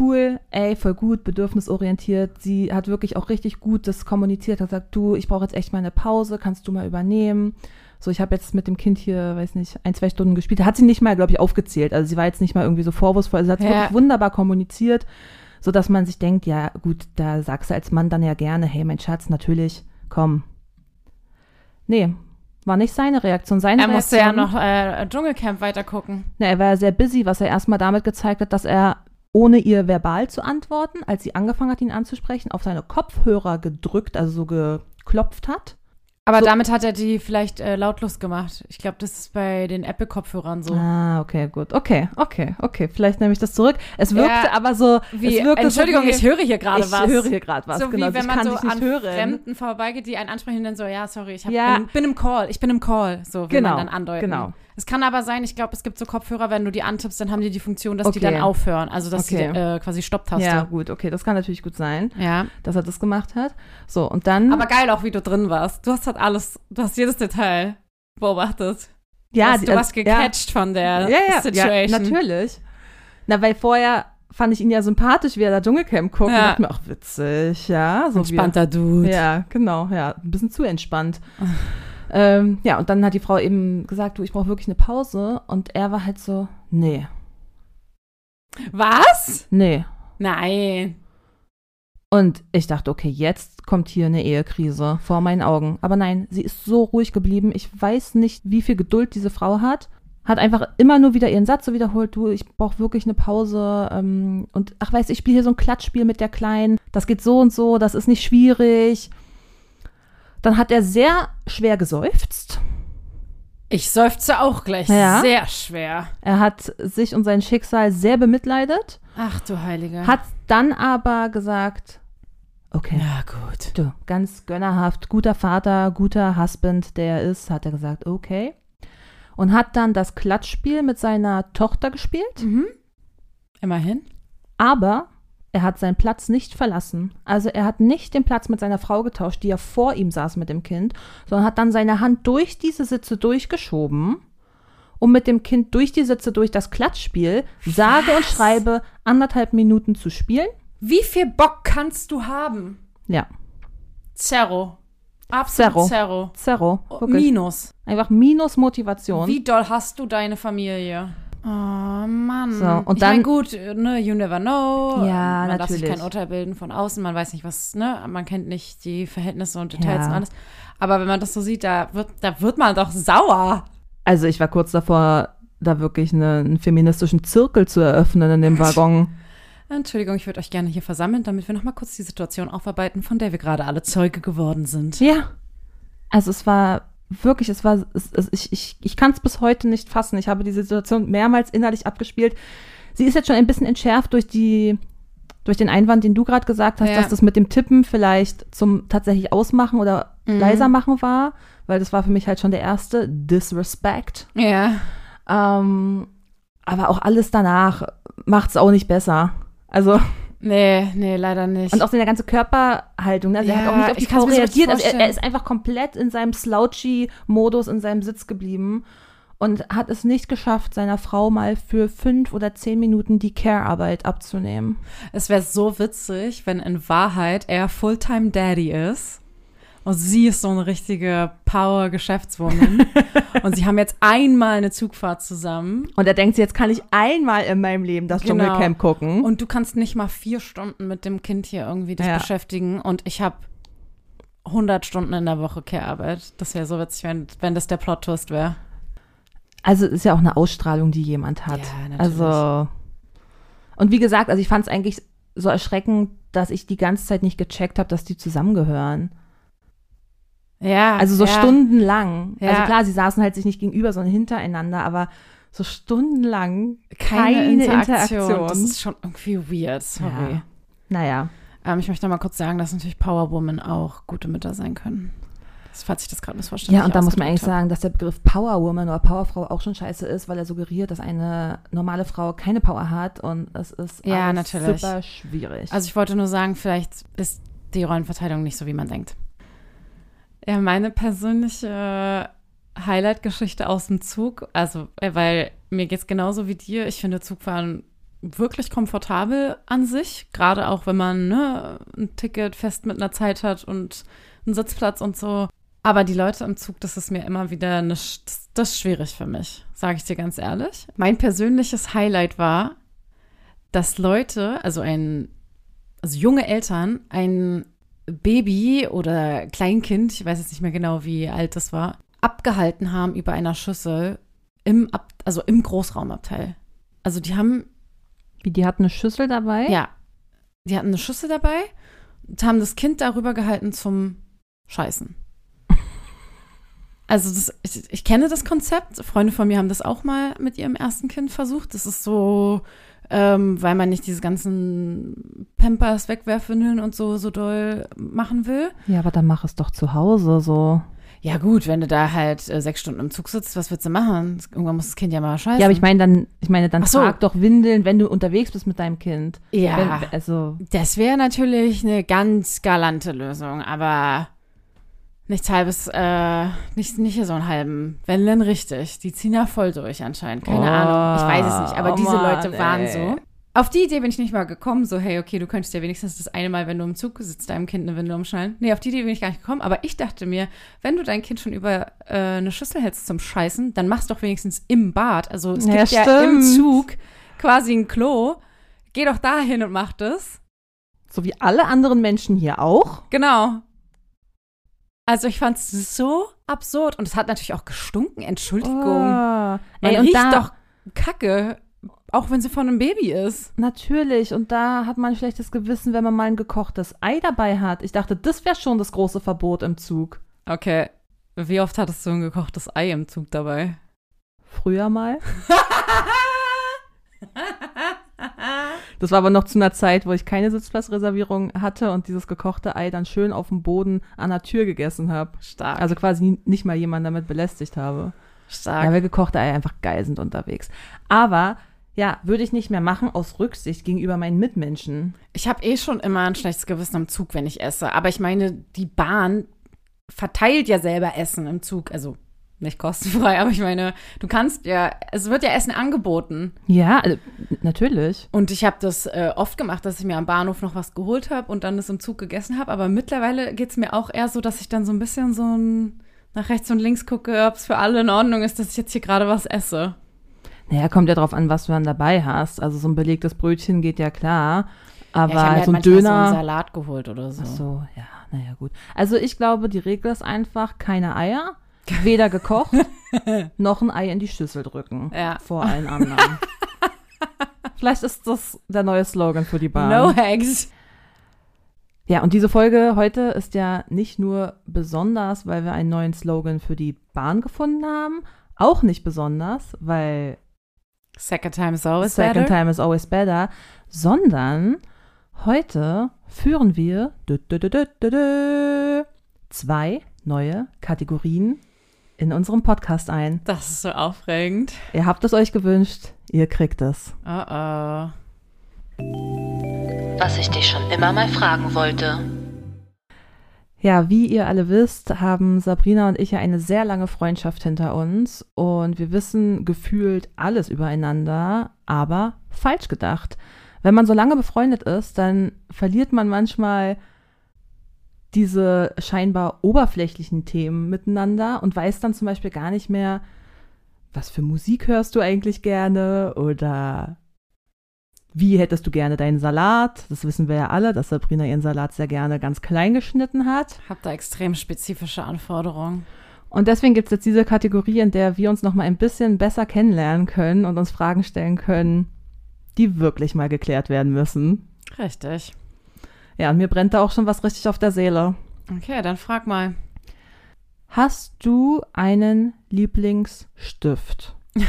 [SPEAKER 1] cool, ey, voll gut, bedürfnisorientiert. Sie hat wirklich auch richtig gut das kommuniziert, hat gesagt, du, ich brauche jetzt echt mal eine Pause, kannst du mal übernehmen. So, ich habe jetzt mit dem Kind hier, weiß nicht, ein, zwei Stunden gespielt. Hat sie nicht mal, glaube ich, aufgezählt. Also sie war jetzt nicht mal irgendwie so vorwurfsvoll. Sie hat
[SPEAKER 2] Ja.
[SPEAKER 1] wirklich wunderbar kommuniziert, so dass man sich denkt, ja gut, da sagst du als Mann dann ja gerne, hey, mein Schatz, natürlich, komm. Nee, War nicht seine Reaktion. Seine
[SPEAKER 2] Er musste ja
[SPEAKER 1] Reaktion,
[SPEAKER 2] noch äh, Dschungelcamp weitergucken.
[SPEAKER 1] Na, er war ja sehr busy, was er erstmal damit gezeigt hat, dass er ohne ihr verbal zu antworten, als sie angefangen hat, ihn anzusprechen, auf seine Kopfhörer gedrückt, also so geklopft hat.
[SPEAKER 2] Aber
[SPEAKER 1] So-
[SPEAKER 2] damit hat er die vielleicht äh, lautlos gemacht. Ich glaube, das ist bei den Apple-Kopfhörern so.
[SPEAKER 1] Ah, okay, gut. Okay, okay, okay. Vielleicht nehme ich das zurück. Es wirkte
[SPEAKER 2] Ja,
[SPEAKER 1] aber so.
[SPEAKER 2] Wie,
[SPEAKER 1] wirkte
[SPEAKER 2] Entschuldigung,
[SPEAKER 1] so wie,
[SPEAKER 2] ich höre hier gerade
[SPEAKER 1] ich
[SPEAKER 2] was.
[SPEAKER 1] höre hier gerade was.
[SPEAKER 2] so
[SPEAKER 1] genau,
[SPEAKER 2] wie wenn
[SPEAKER 1] ich
[SPEAKER 2] man so an
[SPEAKER 1] hören.
[SPEAKER 2] Fremden vorbeigeht, die einen ansprechen und dann so, ja, sorry, ich hab,
[SPEAKER 1] Ja.
[SPEAKER 2] bin, bin im Call, ich bin im Call. So will
[SPEAKER 1] Genau,
[SPEAKER 2] man dann andeuten.
[SPEAKER 1] genau.
[SPEAKER 2] Es kann aber sein, ich glaube, es gibt so Kopfhörer, wenn du die antippst, dann haben die die Funktion, dass die
[SPEAKER 1] Okay.
[SPEAKER 2] dann aufhören. Also, dass
[SPEAKER 1] Okay.
[SPEAKER 2] die äh, quasi Stopptaste.
[SPEAKER 1] Ja, gut, okay, das kann natürlich gut sein,
[SPEAKER 2] ja.
[SPEAKER 1] dass er das gemacht hat. So, und dann.
[SPEAKER 2] Aber geil auch, wie du drin warst. Du hast halt alles, du hast jedes Detail beobachtet.
[SPEAKER 1] ja, die-
[SPEAKER 2] du
[SPEAKER 1] also-
[SPEAKER 2] warst gecatcht von der
[SPEAKER 1] ja, ja,
[SPEAKER 2] Situation.
[SPEAKER 1] Ja, natürlich. Na, weil vorher fand ich ihn ja sympathisch, wie er da Dschungelcamp guckt.
[SPEAKER 2] Ja.
[SPEAKER 1] Und dachte mir, ach, witzig, ja. So er-
[SPEAKER 2] Entspannter Dude.
[SPEAKER 1] Ja, genau, ja. Ein bisschen zu entspannt. (laughs) ähm, ja, und dann hat die Frau eben gesagt, du, ich brauche wirklich eine Pause. Und er war halt so, nee,
[SPEAKER 2] Was?
[SPEAKER 1] nee.
[SPEAKER 2] Nein.
[SPEAKER 1] Und ich dachte, okay, jetzt kommt hier eine Ehekrise vor meinen Augen. Aber nein, sie ist so ruhig geblieben. Ich weiß nicht, wie viel Geduld diese Frau hat. Hat einfach immer nur wieder ihren Satz so wiederholt, du, ich brauche wirklich eine Pause. Ähm, und ach, weißt du, ich spiele hier so ein Klatschspiel mit der Kleinen. Das geht so und so, das ist nicht schwierig. Dann hat er sehr schwer geseufzt.
[SPEAKER 2] Ich seufze auch gleich
[SPEAKER 1] Ja.
[SPEAKER 2] sehr schwer.
[SPEAKER 1] Er hat sich und sein Schicksal sehr bemitleidet,
[SPEAKER 2] Ach du Heilige.
[SPEAKER 1] hat dann aber gesagt, okay,
[SPEAKER 2] Na gut.
[SPEAKER 1] du, ganz gönnerhaft, guter Vater, guter Husband, der er ist, hat er gesagt, okay. Und hat dann das Klatschspiel mit seiner Tochter gespielt,
[SPEAKER 2] Mhm. Immerhin.
[SPEAKER 1] aber er hat seinen Platz nicht verlassen. Also er hat nicht den Platz mit seiner Frau getauscht, die ja vor ihm saß mit dem Kind, sondern hat dann seine Hand durch diese Sitze durchgeschoben, um mit dem Kind durch die Sitze durch das Klatschspiel, sage und
[SPEAKER 2] Was?
[SPEAKER 1] schreibe, anderthalb Minuten zu spielen.
[SPEAKER 2] Wie viel Bock kannst du haben?
[SPEAKER 1] Ja,
[SPEAKER 2] Zero. Absolut
[SPEAKER 1] Zero.
[SPEAKER 2] Zero.
[SPEAKER 1] Zero.
[SPEAKER 2] Oh. Minus.
[SPEAKER 1] Einfach minus Motivation.
[SPEAKER 2] Wie doll hast du deine Familie? Oh Mann.
[SPEAKER 1] So, und
[SPEAKER 2] ich mein,
[SPEAKER 1] dann-
[SPEAKER 2] gut, ne, you never know.
[SPEAKER 1] Ja,
[SPEAKER 2] man darf sich
[SPEAKER 1] natürlich.
[SPEAKER 2] kein Urteil bilden von außen, man weiß nicht, was, ne, man kennt nicht die Verhältnisse und Details
[SPEAKER 1] Ja.
[SPEAKER 2] und alles. Aber wenn man das so sieht, da wird, da wird man doch sauer.
[SPEAKER 1] Also ich war kurz davor, da wirklich eine, einen feministischen Zirkel zu eröffnen in dem Waggon.
[SPEAKER 2] Entschuldigung, ich würde euch gerne hier versammeln, damit wir nochmal kurz die Situation aufarbeiten, von der wir gerade alle Zeuge geworden sind.
[SPEAKER 1] Ja. Also es war wirklich, es war, es, es, ich, ich, ich kann es bis heute nicht fassen. Ich habe die Situation mehrmals innerlich abgespielt. Sie ist jetzt schon ein bisschen entschärft durch die, durch den Einwand, den du gerade gesagt hast,
[SPEAKER 2] Ja.
[SPEAKER 1] dass das mit dem Tippen vielleicht zum tatsächlich Ausmachen oder
[SPEAKER 2] Mhm.
[SPEAKER 1] leiser machen war, weil das war für mich halt schon der erste Disrespect.
[SPEAKER 2] Ja.
[SPEAKER 1] Ähm, aber auch alles danach macht es auch nicht besser. Also,
[SPEAKER 2] Nee, nee, leider nicht.
[SPEAKER 1] und auch seine ganze Körperhaltung, ne? Sie
[SPEAKER 2] Ja,
[SPEAKER 1] hat auch nicht auf die Frau reagiert. Also er, er ist einfach komplett in seinem Slouchy-Modus in seinem Sitz geblieben und hat es nicht geschafft, seiner Frau mal für fünf oder zehn Minuten die Care-Arbeit abzunehmen.
[SPEAKER 2] Es wäre so witzig, wenn in Wahrheit er Fulltime Daddy ist und sie ist so eine richtige Power-Geschäftswoman (laughs) und sie haben jetzt einmal eine Zugfahrt zusammen
[SPEAKER 1] Und er denkt sich, jetzt kann ich einmal in meinem Leben das
[SPEAKER 2] Genau.
[SPEAKER 1] Dschungelcamp gucken.
[SPEAKER 2] und du kannst nicht mal vier Stunden mit dem Kind hier irgendwie dich
[SPEAKER 1] Ja.
[SPEAKER 2] beschäftigen und ich habe 100 Stunden in der Woche Care-Arbeit. Das wäre so witzig, wenn, wenn das der Plot-Twist wäre.
[SPEAKER 1] Also es ist ja auch eine Ausstrahlung, die jemand hat.
[SPEAKER 2] Ja, natürlich.
[SPEAKER 1] Also und wie gesagt, also ich fand es eigentlich so erschreckend, dass ich die ganze Zeit nicht gecheckt habe, dass die zusammengehören.
[SPEAKER 2] Ja.
[SPEAKER 1] Also so
[SPEAKER 2] ja.
[SPEAKER 1] stundenlang.
[SPEAKER 2] Ja.
[SPEAKER 1] Also klar, sie saßen halt sich nicht gegenüber, sondern hintereinander, aber so stundenlang
[SPEAKER 2] Keine,
[SPEAKER 1] keine
[SPEAKER 2] Interaktion.
[SPEAKER 1] Interaktion.
[SPEAKER 2] Das ist schon irgendwie weird, sorry.
[SPEAKER 1] Ja. Naja.
[SPEAKER 2] Ähm, ich möchte noch mal kurz sagen, dass natürlich Powerwomen auch gute Mütter sein können. Das, falls ich das gerade missverstanden
[SPEAKER 1] Ja, und da muss man eigentlich sagen, dass der Begriff Powerwoman oder Powerfrau auch schon scheiße ist, weil er suggeriert, dass eine normale Frau keine Power hat und es ist
[SPEAKER 2] Ja, natürlich.
[SPEAKER 1] super schwierig.
[SPEAKER 2] Also ich wollte nur sagen, vielleicht ist die Rollenverteilung nicht so, wie man denkt. Ja, meine persönliche Highlight-Geschichte aus dem Zug, also äh, weil mir geht's genauso wie dir. Ich finde Zugfahren wirklich komfortabel an sich, gerade auch wenn man ne, ein Ticket fest mit einer Zeit hat und einen Sitzplatz und so. Aber die Leute im Zug, das ist mir immer wieder eine, das, das ist schwierig für mich, sage ich dir ganz ehrlich. Mein persönliches Highlight war, dass Leute, also ein, also junge Eltern, ein Baby oder Kleinkind, ich weiß jetzt nicht mehr genau, wie alt das war, abgehalten haben über einer Schüssel im, Ab also im Großraumabteil. Also die haben,
[SPEAKER 1] Wie, die hat eine Schüssel dabei?
[SPEAKER 2] ja, die hatten eine Schüssel dabei und haben das Kind darüber gehalten zum Scheißen. (laughs) Also das, ich, ich kenne das Konzept. Freunde von mir haben das auch mal mit ihrem ersten Kind versucht. Das ist so, ähm, weil man nicht diese ganzen Pampers wegwerfen und so so doll machen will.
[SPEAKER 1] Ja, aber dann mach es doch zu Hause so.
[SPEAKER 2] Ja gut, wenn du da halt äh, sechs Stunden im Zug sitzt, was willst du machen? Irgendwann muss das Kind ja mal scheißen.
[SPEAKER 1] Ja, aber ich meine dann, ich meine, dann
[SPEAKER 2] Ach so.
[SPEAKER 1] trag doch Windeln, wenn du unterwegs bist mit deinem Kind.
[SPEAKER 2] ja,
[SPEAKER 1] Wenn, also,
[SPEAKER 2] das wäre natürlich eine ganz galante Lösung, aber nichts halbes, äh, nicht, nicht so einen halben, wenn denn richtig. Die ziehen ja voll durch anscheinend, keine
[SPEAKER 1] Oh,
[SPEAKER 2] Ahnung. Ich weiß es nicht, aber
[SPEAKER 1] oh
[SPEAKER 2] diese
[SPEAKER 1] Mann,
[SPEAKER 2] Leute waren
[SPEAKER 1] ey.
[SPEAKER 2] so. Auf die Idee bin ich nicht mal gekommen, so, hey, okay, du könntest ja wenigstens das eine Mal, wenn du im Zug sitzt, deinem Kind eine Windel umschneiden. Nee, auf die Idee bin ich gar nicht gekommen, aber ich dachte mir, wenn du dein Kind schon über äh, eine Schüssel hältst zum Scheißen, dann mach's doch wenigstens im Bad. Also es
[SPEAKER 1] Ja,
[SPEAKER 2] gibt ja im
[SPEAKER 1] stimmt.
[SPEAKER 2] Zug quasi ein Klo. Geh doch da hin und mach das.
[SPEAKER 1] so wie alle anderen Menschen hier auch.
[SPEAKER 2] Genau. Also ich fand's so absurd und es hat natürlich auch gestunken, Entschuldigung.
[SPEAKER 1] Oh.
[SPEAKER 2] Man
[SPEAKER 1] Ey, und
[SPEAKER 2] riecht
[SPEAKER 1] da,
[SPEAKER 2] doch Kacke, auch wenn sie von einem Baby ist.
[SPEAKER 1] Natürlich, und da hat man ein schlechtes Gewissen, wenn man mal ein gekochtes Ei dabei hat. Ich dachte, das wäre schon das große Verbot im Zug.
[SPEAKER 2] Okay, wie oft hattest du ein gekochtes Ei im Zug dabei?
[SPEAKER 1] Früher mal. (laughs) Das war aber noch zu einer Zeit, wo ich keine Sitzplatzreservierung hatte und dieses gekochte Ei dann schön auf dem Boden an der Tür gegessen habe.
[SPEAKER 2] Stark.
[SPEAKER 1] Also quasi nicht mal jemanden damit belästigt habe.
[SPEAKER 2] stark.
[SPEAKER 1] Ja, weil gekochte Eier einfach geil sind unterwegs. Aber ja, würde ich nicht mehr machen aus Rücksicht gegenüber meinen Mitmenschen.
[SPEAKER 2] Ich habe eh schon immer ein schlechtes Gewissen am Zug, wenn ich esse. Aber ich meine, die Bahn verteilt ja selber Essen im Zug. Also nicht kostenfrei, (laughs) aber ich meine, du kannst ja, es wird ja Essen angeboten.
[SPEAKER 1] Ja, also, natürlich.
[SPEAKER 2] Und ich habe das äh, oft gemacht, dass ich mir am Bahnhof noch was geholt habe und dann das im Zug gegessen habe. Aber mittlerweile geht es mir auch eher so, dass ich dann so ein bisschen so ein, nach rechts und links gucke, ob es für alle in Ordnung ist, dass ich jetzt hier gerade was esse.
[SPEAKER 1] Naja, kommt ja drauf an, was du dann dabei hast. Also so ein belegtes Brötchen geht ja klar. Aber
[SPEAKER 2] ja, ich habe mir halt
[SPEAKER 1] so ein
[SPEAKER 2] manchmal so
[SPEAKER 1] Döner.
[SPEAKER 2] einen Salat geholt oder so.
[SPEAKER 1] Ach so, ja, naja, gut. Also ich glaube, die Regel ist einfach keine Eier, weder gekocht, (laughs) noch ein Ei in die Schüssel drücken.
[SPEAKER 2] Ja.
[SPEAKER 1] Vor allen anderen. (laughs) Vielleicht ist das der neue Slogan für die Bahn.
[SPEAKER 2] No Eggs.
[SPEAKER 1] Ja, und diese Folge heute ist ja nicht nur besonders, weil wir einen neuen Slogan für die Bahn gefunden haben, auch nicht besonders, weil
[SPEAKER 2] Second time is always
[SPEAKER 1] Second
[SPEAKER 2] better.
[SPEAKER 1] time is always better, sondern heute führen wir dü, dü, dü, zwei neue Kategorien in unserem Podcast ein.
[SPEAKER 2] Das ist so aufregend.
[SPEAKER 1] Ihr habt es euch gewünscht, ihr kriegt es.
[SPEAKER 2] Oh oh.
[SPEAKER 3] Was ich dich schon immer mal fragen wollte.
[SPEAKER 1] Ja, wie ihr alle wisst, haben Sabrina und ich ja eine sehr lange Freundschaft hinter uns und wir wissen gefühlt alles übereinander, aber falsch gedacht. Wenn man so lange befreundet ist, dann verliert man manchmal diese scheinbar oberflächlichen Themen miteinander und weiß dann zum Beispiel gar nicht mehr, was für Musik hörst du eigentlich gerne oder wie hättest du gerne deinen Salat? Das wissen wir ja alle, dass Sabrina ihren Salat sehr gerne ganz klein geschnitten hat.
[SPEAKER 2] Hab da extrem spezifische Anforderungen.
[SPEAKER 1] Und deswegen gibt es jetzt diese Kategorie, in der wir uns noch mal ein bisschen besser kennenlernen können und uns Fragen stellen können, die wirklich mal geklärt werden müssen.
[SPEAKER 2] Richtig.
[SPEAKER 1] Ja, und mir brennt da auch schon was richtig auf der Seele.
[SPEAKER 2] Okay, dann frag mal.
[SPEAKER 1] Hast du einen Lieblingsstift? (laughs)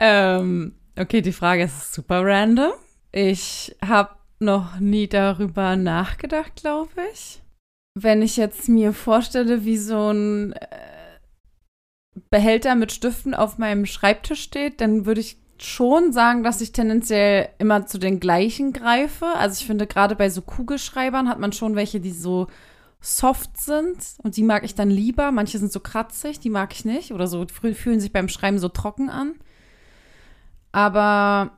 [SPEAKER 2] Ähm, okay, die Frage ist super random. Ich habe noch nie darüber nachgedacht, glaube ich. Wenn ich jetzt mir vorstelle, wie so ein äh, Behälter mit Stiften auf meinem Schreibtisch steht, dann würde ich schon sagen, dass ich tendenziell immer zu den gleichen greife. Also ich finde, gerade bei so Kugelschreibern hat man schon welche, die so soft sind und die mag ich dann lieber. Manche sind so kratzig, die mag ich nicht oder so fü- fühlen sich beim Schreiben so trocken an. Aber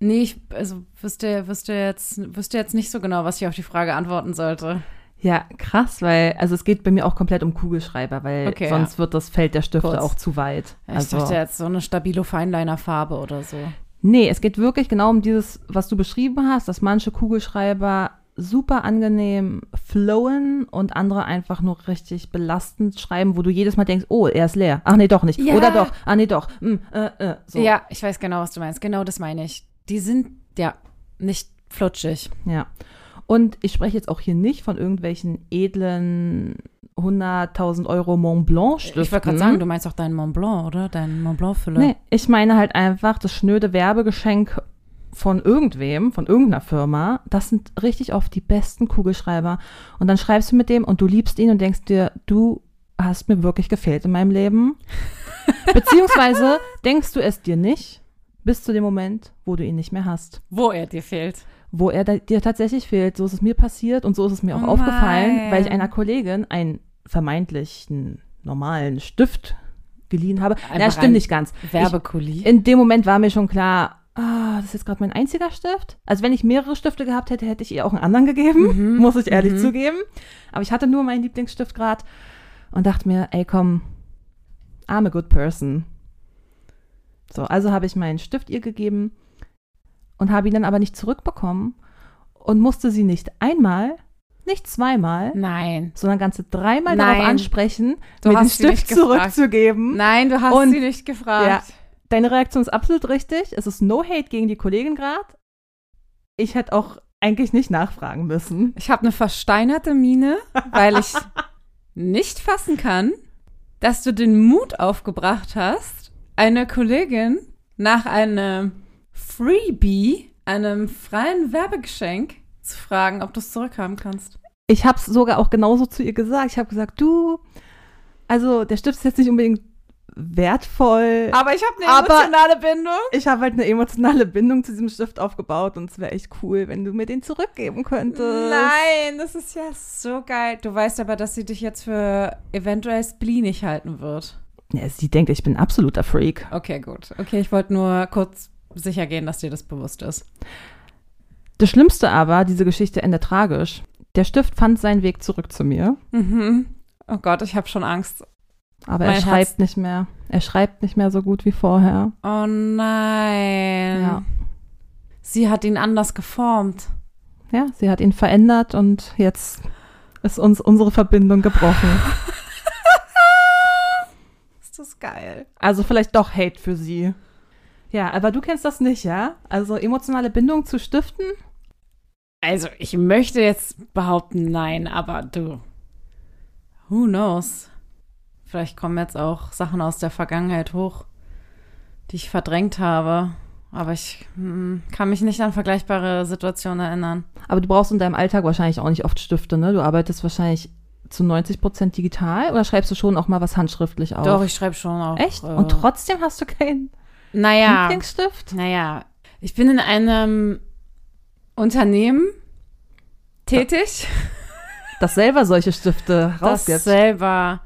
[SPEAKER 2] nee, ich also wüsste, wüsste, jetzt, wüsste jetzt nicht so genau, was ich auf die Frage antworten sollte.
[SPEAKER 1] Ja, krass, weil, also es geht bei mir auch komplett um Kugelschreiber, weil
[SPEAKER 2] Okay,
[SPEAKER 1] sonst wird das Feld der Stifte
[SPEAKER 2] Kurz.
[SPEAKER 1] auch zu weit.
[SPEAKER 2] Ja, ich
[SPEAKER 1] also,
[SPEAKER 2] dachte jetzt so eine stabilo Feinliner-Farbe oder so.
[SPEAKER 1] nee, es geht wirklich genau um dieses, was du beschrieben hast, dass manche Kugelschreiber super angenehm flowen und andere einfach nur richtig belastend schreiben, wo du jedes Mal denkst, oh, er ist leer. Ach nee, doch nicht.
[SPEAKER 2] Ja.
[SPEAKER 1] Oder doch. Ah nee, doch. Hm, äh, äh, so.
[SPEAKER 2] Ja, ich weiß genau, was du meinst. Genau das meine ich. Die sind, ja, nicht flutschig.
[SPEAKER 1] Ja. Und ich spreche jetzt auch hier nicht von irgendwelchen edlen 100.000 Euro Mont Blanc Stiften.
[SPEAKER 2] Ich wollte gerade sagen, du meinst auch deinen Mont Blanc, oder? Deinen Mont Blanc-Füller.
[SPEAKER 1] Nee, ich meine halt einfach das schnöde Werbegeschenk von irgendwem, von irgendeiner Firma. Das sind richtig oft die besten Kugelschreiber. Und dann schreibst du mit dem und du liebst ihn und denkst dir, du hast mir wirklich gefehlt in meinem Leben. (laughs) Beziehungsweise denkst du es dir nicht, bis zu dem Moment, wo du ihn nicht mehr hast.
[SPEAKER 2] Wo er dir fehlt.
[SPEAKER 1] Wo er da, dir tatsächlich fehlt. So ist es mir passiert und so ist es mir auch
[SPEAKER 2] Oh
[SPEAKER 1] aufgefallen,
[SPEAKER 2] nein.
[SPEAKER 1] weil ich einer Kollegin einen vermeintlichen normalen Stift geliehen habe. Na,
[SPEAKER 2] Einfach
[SPEAKER 1] stimmt nicht ganz.
[SPEAKER 2] Werbekuli.
[SPEAKER 1] In dem Moment war mir schon klar, ah, das ist jetzt gerade mein einziger Stift. Also wenn ich mehrere Stifte gehabt hätte, hätte ich ihr auch einen anderen gegeben,
[SPEAKER 2] Mhm, (laughs)
[SPEAKER 1] muss ich ehrlich
[SPEAKER 2] mhm.
[SPEAKER 1] zugeben. Aber ich hatte nur meinen Lieblingsstift gerade und dachte mir, ey komm, I'm a good person. So, also habe ich meinen Stift ihr gegeben und habe ihn dann aber nicht zurückbekommen und musste sie nicht einmal, nicht zweimal,
[SPEAKER 2] Nein.
[SPEAKER 1] sondern ganze dreimal
[SPEAKER 2] Nein.
[SPEAKER 1] darauf ansprechen,
[SPEAKER 2] Du
[SPEAKER 1] mir den Stift zurückzugeben.
[SPEAKER 2] Nein, du hast
[SPEAKER 1] Und-
[SPEAKER 2] sie nicht gefragt.
[SPEAKER 1] Deine Reaktion ist absolut richtig. Es ist no hate gegen die Kollegin gerade. Ich hätte auch eigentlich nicht nachfragen müssen.
[SPEAKER 2] Ich habe eine versteinerte Miene, weil ich nicht fassen kann, dass du den Mut aufgebracht hast, eine Kollegin nach einem Freebie, einem freien Werbegeschenk, zu fragen, ob du es zurückhaben kannst.
[SPEAKER 1] Ich habe es sogar auch genauso zu ihr gesagt. Ich habe gesagt, du, also der Stift ist jetzt nicht unbedingt wertvoll.
[SPEAKER 2] Aber ich habe eine emotionale Bindung.
[SPEAKER 1] ich habe halt eine emotionale Bindung zu diesem Stift aufgebaut und es wäre echt cool, wenn du mir den zurückgeben könntest.
[SPEAKER 2] Nein, das ist ja so geil. Du weißt aber, dass sie dich jetzt für eventuell spleenig halten wird.
[SPEAKER 1] Ja, sie denkt, ich bin ein absoluter Freak.
[SPEAKER 2] Okay, gut. Okay, ich wollte nur kurz sicher gehen, dass dir das bewusst ist.
[SPEAKER 1] Das Schlimmste aber, diese Geschichte endet tragisch. Der Stift fand seinen Weg zurück zu mir,
[SPEAKER 2] Mhm. Oh Gott, ich habe schon Angst.
[SPEAKER 1] aber
[SPEAKER 2] Mein
[SPEAKER 1] er schreibt
[SPEAKER 2] Herz-
[SPEAKER 1] nicht mehr. Er schreibt nicht mehr so gut wie vorher.
[SPEAKER 2] Oh nein.
[SPEAKER 1] Ja.
[SPEAKER 2] Sie hat ihn anders geformt.
[SPEAKER 1] Ja, sie hat ihn verändert und jetzt ist uns unsere Verbindung gebrochen. (laughs)
[SPEAKER 2] Ist das geil.
[SPEAKER 1] Also vielleicht doch Hate für sie. Ja, aber du kennst das nicht, ja? Also emotionale Bindung zu Stiften?
[SPEAKER 2] Also, ich möchte jetzt behaupten, nein, aber du. Who knows? Vielleicht kommen jetzt auch Sachen aus der Vergangenheit hoch, die ich verdrängt habe. Aber ich hm, kann mich nicht an vergleichbare Situationen erinnern.
[SPEAKER 1] Aber du brauchst in deinem Alltag wahrscheinlich auch nicht oft Stifte, ne? Du arbeitest wahrscheinlich zu 90 Prozent digital oder schreibst du schon auch mal was handschriftlich auf?
[SPEAKER 2] Doch, ich schreibe schon auch.
[SPEAKER 1] Echt?
[SPEAKER 2] Äh,
[SPEAKER 1] Und trotzdem hast du keinen
[SPEAKER 2] naja,
[SPEAKER 1] Lieblingsstift?
[SPEAKER 2] naja, ich bin in einem Unternehmen tätig. (laughs)
[SPEAKER 1] Das selber solche Stifte
[SPEAKER 2] das
[SPEAKER 1] rausgibt.
[SPEAKER 2] selber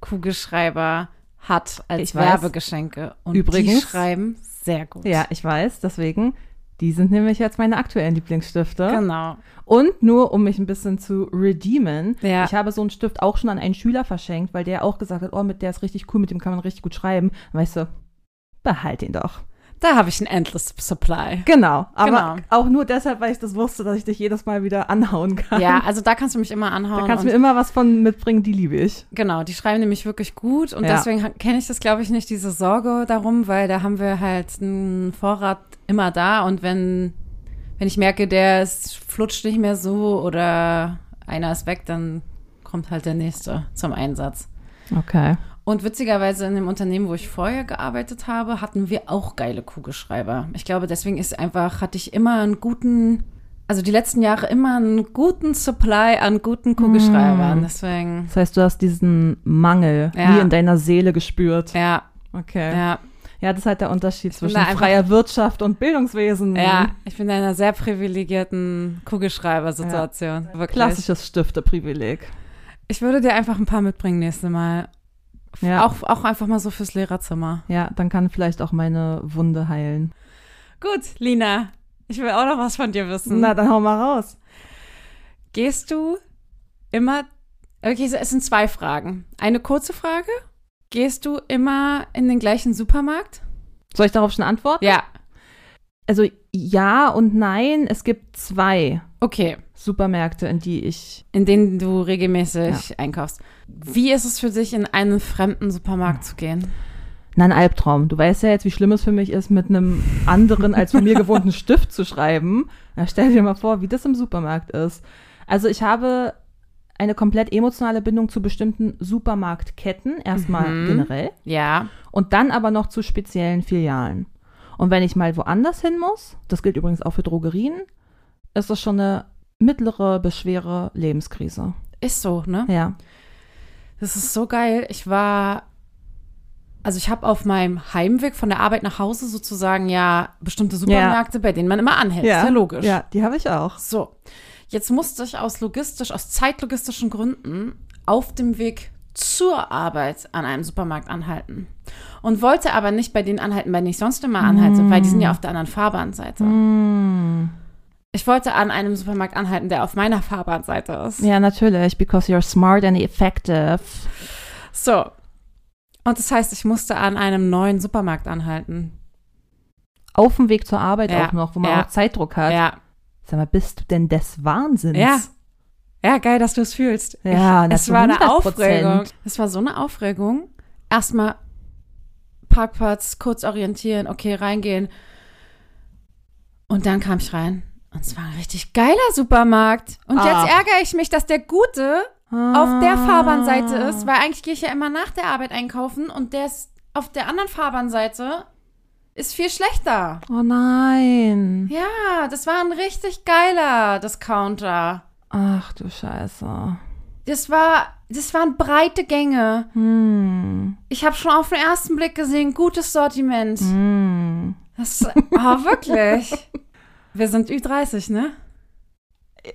[SPEAKER 2] Kugelschreiber hat als
[SPEAKER 1] Ich weiß.
[SPEAKER 2] Werbegeschenke. Und die
[SPEAKER 1] Übrigens-
[SPEAKER 2] schreiben sehr gut.
[SPEAKER 1] Ja, ich weiß, deswegen. Die sind nämlich jetzt meine aktuellen Lieblingsstifte.
[SPEAKER 2] Genau.
[SPEAKER 1] Und nur, um mich ein bisschen zu redeemen,
[SPEAKER 2] Ja.
[SPEAKER 1] ich habe so einen Stift auch schon an einen Schüler verschenkt, weil der auch gesagt hat, oh, mit der ist richtig cool, mit dem kann man richtig gut schreiben. Weißt du, behalt ihn doch.
[SPEAKER 2] Da habe ich ein Endless Supply.
[SPEAKER 1] Genau, aber
[SPEAKER 2] Genau.
[SPEAKER 1] auch nur deshalb, weil ich das wusste, dass ich dich jedes Mal wieder anhauen kann.
[SPEAKER 2] Ja, also da kannst du mich immer anhauen.
[SPEAKER 1] da kannst du mir immer was von mitbringen, die liebe ich.
[SPEAKER 2] Genau, die schreiben nämlich wirklich gut und
[SPEAKER 1] Ja.
[SPEAKER 2] deswegen kenne ich das, glaube ich, nicht, diese Sorge darum, weil da haben wir halt einen Vorrat immer da und wenn, wenn ich merke, der ist, flutscht nicht mehr so oder einer ist weg, dann kommt halt der nächste zum Einsatz.
[SPEAKER 1] Okay.
[SPEAKER 2] Und witzigerweise in dem Unternehmen, wo ich vorher gearbeitet habe, hatten wir auch geile Kugelschreiber. Ich glaube, deswegen ist einfach, hatte ich immer einen guten, also die letzten Jahre immer einen guten Supply an guten Kugelschreibern.
[SPEAKER 1] Mm.
[SPEAKER 2] Deswegen,
[SPEAKER 1] Das heißt, du hast diesen Mangel
[SPEAKER 2] Ja.
[SPEAKER 1] nie in deiner Seele gespürt.
[SPEAKER 2] ja,
[SPEAKER 1] Okay. Ja.
[SPEAKER 2] ja.
[SPEAKER 1] das ist halt der Unterschied zwischen freier Wirtschaft und Bildungswesen.
[SPEAKER 2] Ja, ich bin in einer sehr privilegierten Kugelschreiber-Situation. Wirklich.
[SPEAKER 1] Klassisches Stifteprivileg.
[SPEAKER 2] Ich würde dir einfach ein paar mitbringen nächstes Mal.
[SPEAKER 1] Ja.
[SPEAKER 2] Auch, auch einfach mal so fürs Lehrerzimmer.
[SPEAKER 1] Ja, dann kann vielleicht auch meine Wunde heilen.
[SPEAKER 2] Gut, Lina, ich will auch noch was von dir wissen.
[SPEAKER 1] Na, dann hau mal raus.
[SPEAKER 2] Gehst du immer. Okay, es sind zwei Fragen. Eine kurze Frage. Gehst du immer in den gleichen Supermarkt?
[SPEAKER 1] Soll ich darauf schon antworten?
[SPEAKER 2] Ja.
[SPEAKER 1] Also Ja und nein, es gibt zwei
[SPEAKER 2] Okay,
[SPEAKER 1] Supermärkte, in die ich.
[SPEAKER 2] in denen du regelmäßig einkaufst. Wie ist es für dich, in einen fremden Supermarkt zu gehen?
[SPEAKER 1] Na, ein Albtraum. Du weißt ja jetzt, wie schlimm es für mich ist, mit einem anderen als von mir gewohnten (laughs) Stift zu schreiben. Na, stell dir mal vor, wie das im Supermarkt ist. Also ich habe eine komplett emotionale Bindung zu bestimmten Supermarktketten, erstmal
[SPEAKER 2] Mhm.
[SPEAKER 1] generell,
[SPEAKER 2] Ja.
[SPEAKER 1] und dann aber noch zu speziellen Filialen. Und wenn ich mal woanders hin muss, das gilt übrigens auch für Drogerien, ist das schon eine mittlere bis schwere Lebenskrise.
[SPEAKER 2] Ist so, ne?
[SPEAKER 1] Ja.
[SPEAKER 2] Das ist so geil. Ich war, also ich habe auf meinem Heimweg von der Arbeit nach Hause sozusagen ja bestimmte Supermärkte, bei denen man immer anhält. Ist ja logisch.
[SPEAKER 1] Ja, die habe ich auch.
[SPEAKER 2] So, jetzt musste ich aus logistisch, aus zeitlogistischen Gründen auf dem Weg zur Arbeit an einem Supermarkt anhalten. Und wollte aber nicht bei denen anhalten, bei denen ich sonst immer anhalte, weil die sind ja auf der anderen Fahrbahnseite.
[SPEAKER 1] Mm.
[SPEAKER 2] Ich wollte an einem Supermarkt anhalten, der auf meiner Fahrbahnseite ist.
[SPEAKER 1] Ja, natürlich, because you're smart and effective.
[SPEAKER 2] So. Und das heißt, ich musste an einem neuen Supermarkt anhalten.
[SPEAKER 1] Auf dem Weg zur Arbeit
[SPEAKER 2] Ja,
[SPEAKER 1] auch noch, wo man
[SPEAKER 2] ja.
[SPEAKER 1] auch Zeitdruck hat.
[SPEAKER 2] Ja.
[SPEAKER 1] Sag mal, bist du denn des Wahnsinns?
[SPEAKER 2] Ja. Ja, geil, dass du es fühlst.
[SPEAKER 1] Ja,
[SPEAKER 2] ich,
[SPEAKER 1] na,
[SPEAKER 2] es war eine
[SPEAKER 1] 100%.
[SPEAKER 2] Aufregung. Es war so eine Aufregung. Erstmal Parkplatz, kurz orientieren, okay, reingehen. Und dann kam ich rein. Und es war ein richtig geiler Supermarkt. Und
[SPEAKER 1] Ah.
[SPEAKER 2] jetzt ärgere ich mich, dass der gute auf der Fahrbahnseite ist, weil eigentlich gehe ich ja immer nach der Arbeit einkaufen und der ist auf der anderen Fahrbahnseite ist viel schlechter.
[SPEAKER 1] Oh nein.
[SPEAKER 2] Ja, das war ein richtig geiler Discounter.
[SPEAKER 1] Ach du Scheiße.
[SPEAKER 2] Das war, das waren breite Gänge.
[SPEAKER 1] Hm.
[SPEAKER 2] Ich habe schon auf den ersten Blick gesehen, gutes Sortiment.
[SPEAKER 1] Hm.
[SPEAKER 2] Das, ah, wirklich. (laughs) Wir sind Ü30, ne?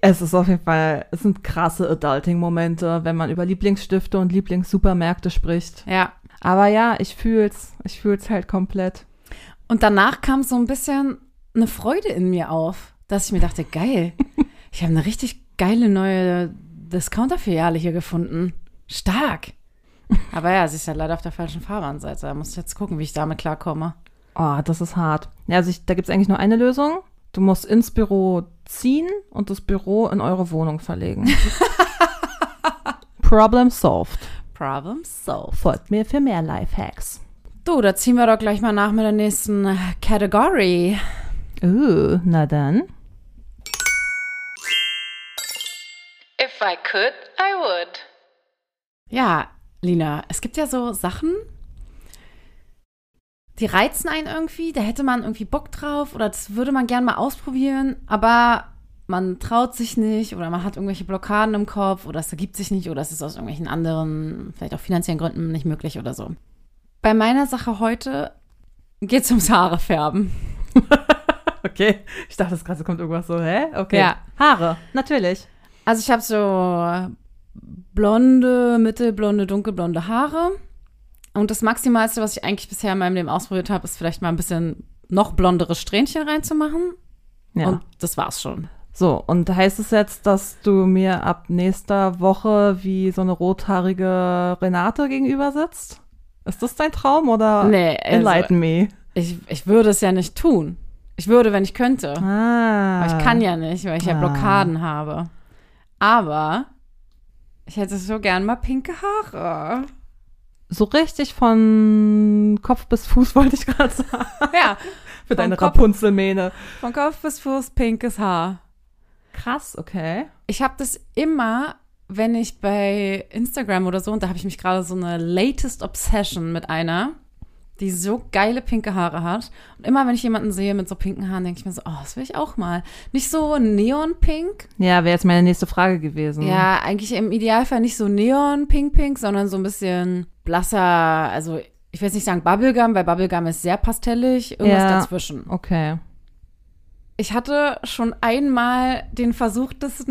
[SPEAKER 1] Es ist auf jeden Fall, es sind krasse Adulting-Momente, wenn man über Lieblingsstifte und Lieblingssupermärkte spricht.
[SPEAKER 2] Ja.
[SPEAKER 1] Aber ja, ich fühl's. Ich fühl's halt komplett.
[SPEAKER 2] Und danach kam so ein bisschen eine Freude in mir auf, dass ich mir dachte, geil, (laughs) ich habe eine richtig geile neue Discounter-Filiale hier gefunden. Stark. Aber ja, sie ist ja leider auf der falschen Fahrbahnseite. Da muss ich jetzt gucken, wie ich damit klarkomme.
[SPEAKER 1] Oh, das ist hart. Ja, also ich, da gibt's eigentlich nur eine Lösung. Du musst ins Büro ziehen und das Büro in eure Wohnung verlegen. (laughs) Problem solved.
[SPEAKER 2] Problem solved.
[SPEAKER 1] Folgt mir für mehr Lifehacks.
[SPEAKER 2] Du, da ziehen wir doch gleich mal nach mit der nächsten Category.
[SPEAKER 1] Uh, na dann.
[SPEAKER 3] If I could, I would.
[SPEAKER 2] Ja, Lina, es gibt ja so Sachen, die reizen einen irgendwie, da hätte man irgendwie Bock drauf oder das würde man gern mal ausprobieren, aber man traut sich nicht oder man hat irgendwelche Blockaden im Kopf oder es ergibt sich nicht oder es ist aus irgendwelchen anderen, vielleicht auch finanziellen Gründen nicht möglich oder so. Bei meiner Sache heute geht es ums Haare färben. (laughs)
[SPEAKER 1] Okay. Ich dachte, das gerade kommt irgendwas so, hä? Okay.
[SPEAKER 2] Ja.
[SPEAKER 1] Haare, natürlich.
[SPEAKER 2] Also ich habe so blonde, mittelblonde, dunkelblonde Haare. Und das Maximalste, was ich eigentlich bisher in meinem Leben ausprobiert habe, ist vielleicht mal ein bisschen noch blondere Strähnchen reinzumachen.
[SPEAKER 1] Ja.
[SPEAKER 2] Und das war's schon.
[SPEAKER 1] so, und heißt es jetzt, dass du mir ab nächster Woche wie so eine rothaarige Renate gegenüber sitzt? Ist das dein Traum oder
[SPEAKER 2] Nee, also,
[SPEAKER 1] enlighten me?
[SPEAKER 2] ich, ich würde es ja nicht tun. Ich würde, wenn ich könnte.
[SPEAKER 1] Ah.
[SPEAKER 2] Aber ich kann ja nicht, weil ich ja
[SPEAKER 1] Ah.
[SPEAKER 2] Blockaden habe. Aber ich hätte so gern mal pinke Haare.
[SPEAKER 1] So richtig von Kopf bis Fuß (laughs) wollte ich gerade sagen.
[SPEAKER 2] Ja,
[SPEAKER 1] Für deine
[SPEAKER 2] Kopf-
[SPEAKER 1] Rapunzelmähne.
[SPEAKER 2] von Kopf bis Fuß pinkes Haar.
[SPEAKER 1] Krass, okay.
[SPEAKER 2] Ich habe das immer, wenn ich bei Instagram oder so, und da habe ich mich gerade so eine latest Obsession mit einer, die so geile pinke Haare hat. Und immer wenn ich jemanden sehe mit so pinken Haaren, denke ich mir so, oh, das will ich auch mal. Nicht so neonpink.
[SPEAKER 1] Ja, wäre jetzt meine nächste Frage gewesen.
[SPEAKER 2] Ja, eigentlich im Idealfall nicht so neon-pink-pink, sondern so ein bisschen blasser, also ich will jetzt nicht sagen Bubblegum, weil Bubblegum ist sehr pastellig, irgendwas
[SPEAKER 1] Ja.
[SPEAKER 2] dazwischen.
[SPEAKER 1] Okay.
[SPEAKER 2] Ich hatte schon einmal den Versuch, das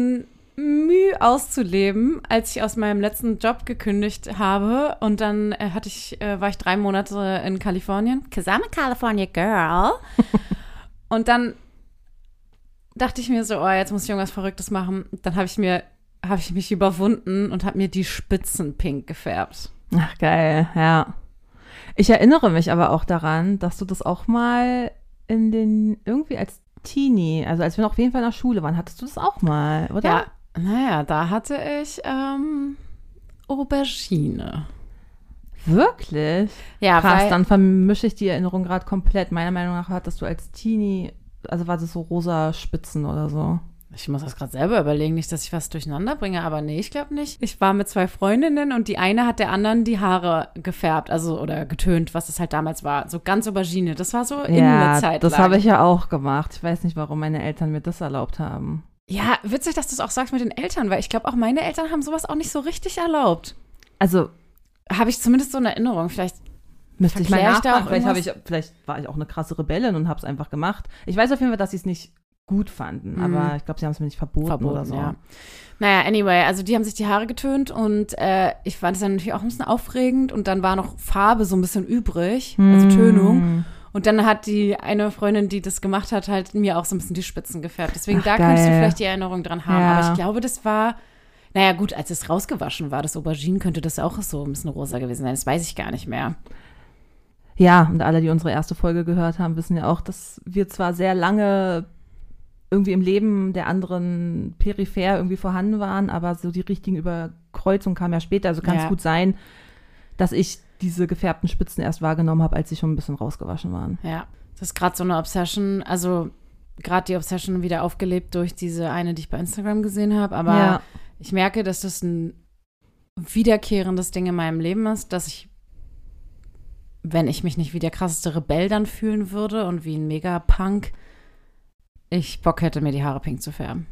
[SPEAKER 2] Mühe auszuleben, als ich aus meinem letzten Job gekündigt habe. Und dann äh, hatte ich, äh, war ich drei Monate in Kalifornien. Cause I'm a California girl. (laughs) und dann dachte ich mir so, oh, jetzt muss ich irgendwas Verrücktes machen. Dann habe ich mir, habe ich mich überwunden und habe mir die Spitzen pink gefärbt.
[SPEAKER 1] Ach, geil, ja. Ich erinnere mich aber auch daran, dass du das auch mal in den, irgendwie als Teenie, also als wir noch auf jeden Fall in der Schule waren, hattest du das auch mal, oder?
[SPEAKER 2] Ja, naja, da hatte ich ähm, Aubergine.
[SPEAKER 1] Wirklich?
[SPEAKER 2] Ja,
[SPEAKER 1] Krass,
[SPEAKER 2] weil,
[SPEAKER 1] dann vermische ich die Erinnerung gerade komplett. Meiner Meinung nach hattest du als Teenie, also war das so rosa Spitzen oder so.
[SPEAKER 2] ich muss das gerade selber überlegen, nicht, dass ich was durcheinander bringe, aber nee, ich glaube nicht. Ich war mit zwei Freundinnen und die eine hat der anderen die Haare gefärbt, also oder getönt, was es halt damals war. So ganz Aubergine. Das war so in
[SPEAKER 1] Ja,
[SPEAKER 2] der Zeit.
[SPEAKER 1] das habe ich ja auch gemacht. Ich weiß nicht, warum meine Eltern mir das erlaubt haben.
[SPEAKER 2] Ja, witzig, dass du es auch sagst mit den Eltern, weil ich glaube, auch meine Eltern haben sowas auch nicht so richtig erlaubt.
[SPEAKER 1] Also
[SPEAKER 2] Habe ich zumindest so in Erinnerung. Vielleicht
[SPEAKER 1] müsste ich mal
[SPEAKER 2] ich
[SPEAKER 1] nachfragen.
[SPEAKER 2] auch
[SPEAKER 1] Vielleicht, ich, vielleicht war ich auch eine krasse Rebellin und habe es einfach gemacht. Ich weiß auf jeden Fall, dass sie es nicht gut fanden, aber ich glaube, sie haben es mir nicht verboten,
[SPEAKER 2] verboten,
[SPEAKER 1] oder so.
[SPEAKER 2] ja. Naja, anyway, also die haben sich die Haare getönt und äh, ich fand es dann natürlich auch ein bisschen aufregend und dann war noch Farbe so ein bisschen übrig, also Tönung. Und dann hat die eine Freundin, die das gemacht hat, halt mir auch so ein bisschen die Spitzen gefärbt. Deswegen
[SPEAKER 1] Ach,
[SPEAKER 2] da könntest du
[SPEAKER 1] geil.
[SPEAKER 2] vielleicht die Erinnerung dran haben.
[SPEAKER 1] Ja.
[SPEAKER 2] Aber ich glaube, das war, naja gut, als es rausgewaschen war, das Aubergine, könnte das auch so ein bisschen rosa gewesen sein. Das weiß ich gar nicht mehr.
[SPEAKER 1] Ja, und alle, die unsere erste Folge gehört haben, wissen ja auch, dass wir zwar sehr lange irgendwie im Leben der anderen peripher irgendwie vorhanden waren, aber so die richtigen Überkreuzungen kamen ja später. Also kann es
[SPEAKER 2] Ja.
[SPEAKER 1] gut sein, dass ich diese gefärbten Spitzen erst wahrgenommen habe, als sie schon ein bisschen rausgewaschen waren.
[SPEAKER 2] Ja, das ist gerade so eine Obsession, also gerade die Obsession wieder aufgelebt durch diese eine, die ich bei Instagram gesehen habe. Aber
[SPEAKER 1] Ja.
[SPEAKER 2] ich merke, dass das ein wiederkehrendes Ding in meinem Leben ist, dass ich, wenn ich mich nicht wie der krasseste Rebell dann fühlen würde und wie ein Megapunk, ich Bock hätte, mir die Haare pink zu färben.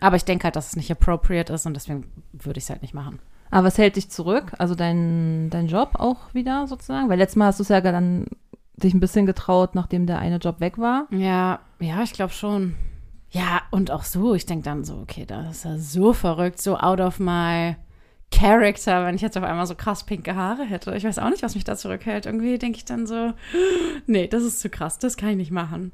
[SPEAKER 2] Aber ich denke halt, dass es nicht appropriate ist und deswegen würde ich es halt nicht machen.
[SPEAKER 1] Aber was hält dich zurück? Also dein, dein Job auch wieder sozusagen? Weil letztes Mal hast du es ja dann dich ein bisschen getraut, nachdem der eine Job weg war.
[SPEAKER 2] Ja, ja, ich glaube schon. Ja, und auch so, ich denke dann so, okay, das ist ja so verrückt, so out of my character, wenn ich jetzt auf einmal so krass pinke Haare hätte. Ich weiß auch nicht, was mich da zurückhält. Irgendwie denke ich dann so, nee, das ist zu krass, das kann ich nicht machen.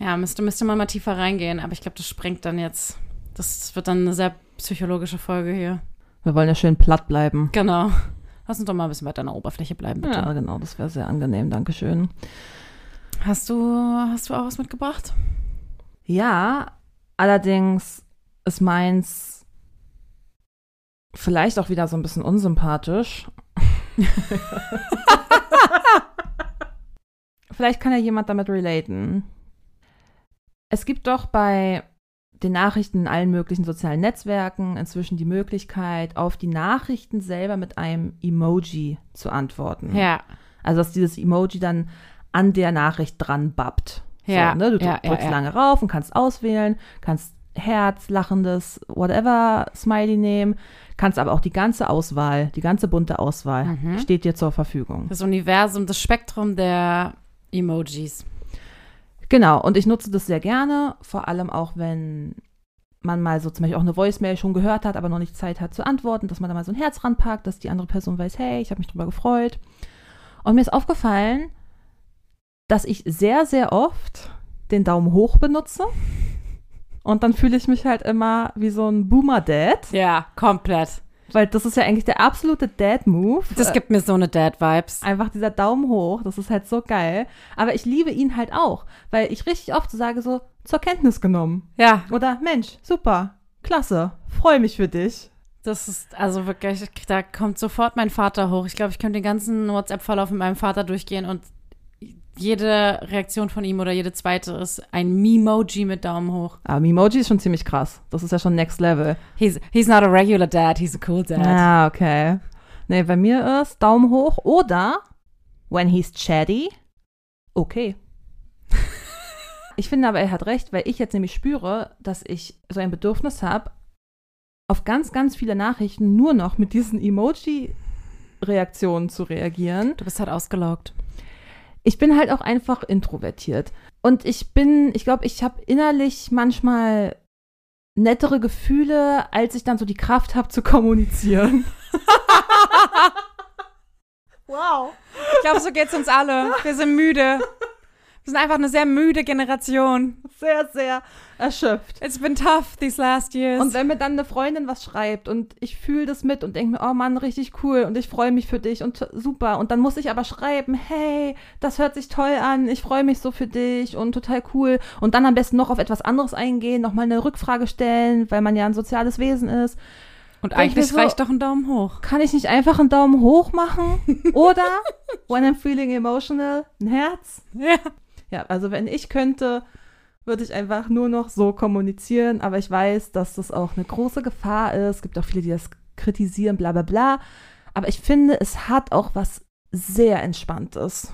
[SPEAKER 2] Ja, müsste, müsste man mal tiefer reingehen, aber ich glaube, das sprengt dann jetzt, das wird dann eine sehr psychologische Folge hier.
[SPEAKER 1] Wir wollen ja schön platt bleiben.
[SPEAKER 2] Genau. Lass uns doch mal ein bisschen weiter an der Oberfläche bleiben, bitte.
[SPEAKER 1] Ja, genau, das wäre sehr angenehm. Dankeschön.
[SPEAKER 2] Hast du, hast du auch was mitgebracht?
[SPEAKER 1] Ja, allerdings ist meins vielleicht auch wieder so ein bisschen unsympathisch. (laughs) vielleicht kann ja jemand damit relaten. Es gibt doch bei den Nachrichten in allen möglichen sozialen Netzwerken inzwischen die Möglichkeit, auf die Nachrichten selber mit einem Emoji zu antworten.
[SPEAKER 2] Ja.
[SPEAKER 1] Also, dass dieses Emoji dann an der Nachricht dran babbt.
[SPEAKER 2] Ja,
[SPEAKER 1] So, ne? Du
[SPEAKER 2] ja,
[SPEAKER 1] drückst
[SPEAKER 2] ja, ja.
[SPEAKER 1] lange rauf und kannst auswählen, kannst Herz, lachendes, whatever Smiley nehmen, kannst aber auch die ganze Auswahl, die ganze bunte Auswahl
[SPEAKER 2] Mhm.
[SPEAKER 1] steht dir zur Verfügung.
[SPEAKER 2] Das Universum, das Spektrum der Emojis.
[SPEAKER 1] Genau, und ich nutze das sehr gerne, vor allem auch, wenn man mal so zum Beispiel auch eine Voicemail schon gehört hat, aber noch nicht Zeit hat zu antworten, dass man da mal so ein Herz ranpackt, dass die andere Person weiß, hey, ich habe mich drüber gefreut. Und mir ist aufgefallen, dass ich sehr, sehr oft den Daumen hoch benutze. Und dann fühle ich mich halt immer wie so ein Boomer-Dad,
[SPEAKER 2] Ja, komplett.
[SPEAKER 1] Weil das ist ja eigentlich der absolute Dad-Move.
[SPEAKER 2] Das gibt mir so eine Dad-Vibes.
[SPEAKER 1] Einfach dieser Daumen hoch, das ist halt so geil. Aber ich liebe ihn halt auch, weil ich richtig oft so sage so, zur Kenntnis genommen.
[SPEAKER 2] Ja,
[SPEAKER 1] Oder Mensch, super, klasse, freue mich für dich.
[SPEAKER 2] das ist also wirklich, da kommt sofort mein Vater hoch. Ich glaube, ich könnte den ganzen WhatsApp-Verlauf mit meinem Vater durchgehen und jede Reaktion von ihm oder jede zweite ist ein Memoji mit Daumen hoch.
[SPEAKER 1] Aber Memoji ist schon ziemlich krass. Das ist ja schon Next Level.
[SPEAKER 2] He's, he's not a regular dad, he's a cool dad.
[SPEAKER 1] Ja, okay. Nee, bei mir ist Daumen hoch oder when he's chatty, okay. (laughs) ich finde aber, er hat recht, weil ich jetzt nämlich spüre, dass ich so ein Bedürfnis habe, auf ganz, ganz viele Nachrichten nur noch mit diesen Emoji-Reaktionen zu reagieren.
[SPEAKER 2] Du bist halt ausgelaugt.
[SPEAKER 1] Ich bin halt auch einfach introvertiert. Und ich bin, ich glaube, ich habe innerlich manchmal nettere Gefühle, als ich dann so die Kraft habe zu kommunizieren. (laughs)
[SPEAKER 2] Wow. Ich glaube, so geht's uns alle. Wir sind müde. Wir sind einfach eine sehr müde Generation.
[SPEAKER 1] Sehr, sehr erschöpft.
[SPEAKER 2] It's been tough these last years.
[SPEAKER 1] Und wenn mir dann eine Freundin was schreibt und ich fühle das mit und denke mir, oh Mann, richtig cool und ich freue mich für dich und super. Und dann muss ich aber schreiben, hey, das hört sich toll an, ich freue mich so für dich und total cool. Und dann am besten noch auf etwas anderes eingehen, nochmal eine Rückfrage stellen, weil man ja ein soziales Wesen ist.
[SPEAKER 2] Und eigentlich
[SPEAKER 1] so-
[SPEAKER 2] reicht doch ein Daumen hoch.
[SPEAKER 1] Kann ich nicht einfach einen Daumen hoch machen? (laughs) Oder, when I'm feeling emotional, ein Herz?
[SPEAKER 2] Ja.
[SPEAKER 1] Ja, also wenn ich könnte, würde ich einfach nur noch so kommunizieren, aber ich weiß, dass das auch eine große Gefahr ist. Es gibt auch viele, die das kritisieren, bla bla bla. Aber ich finde, es hat auch was sehr Entspanntes.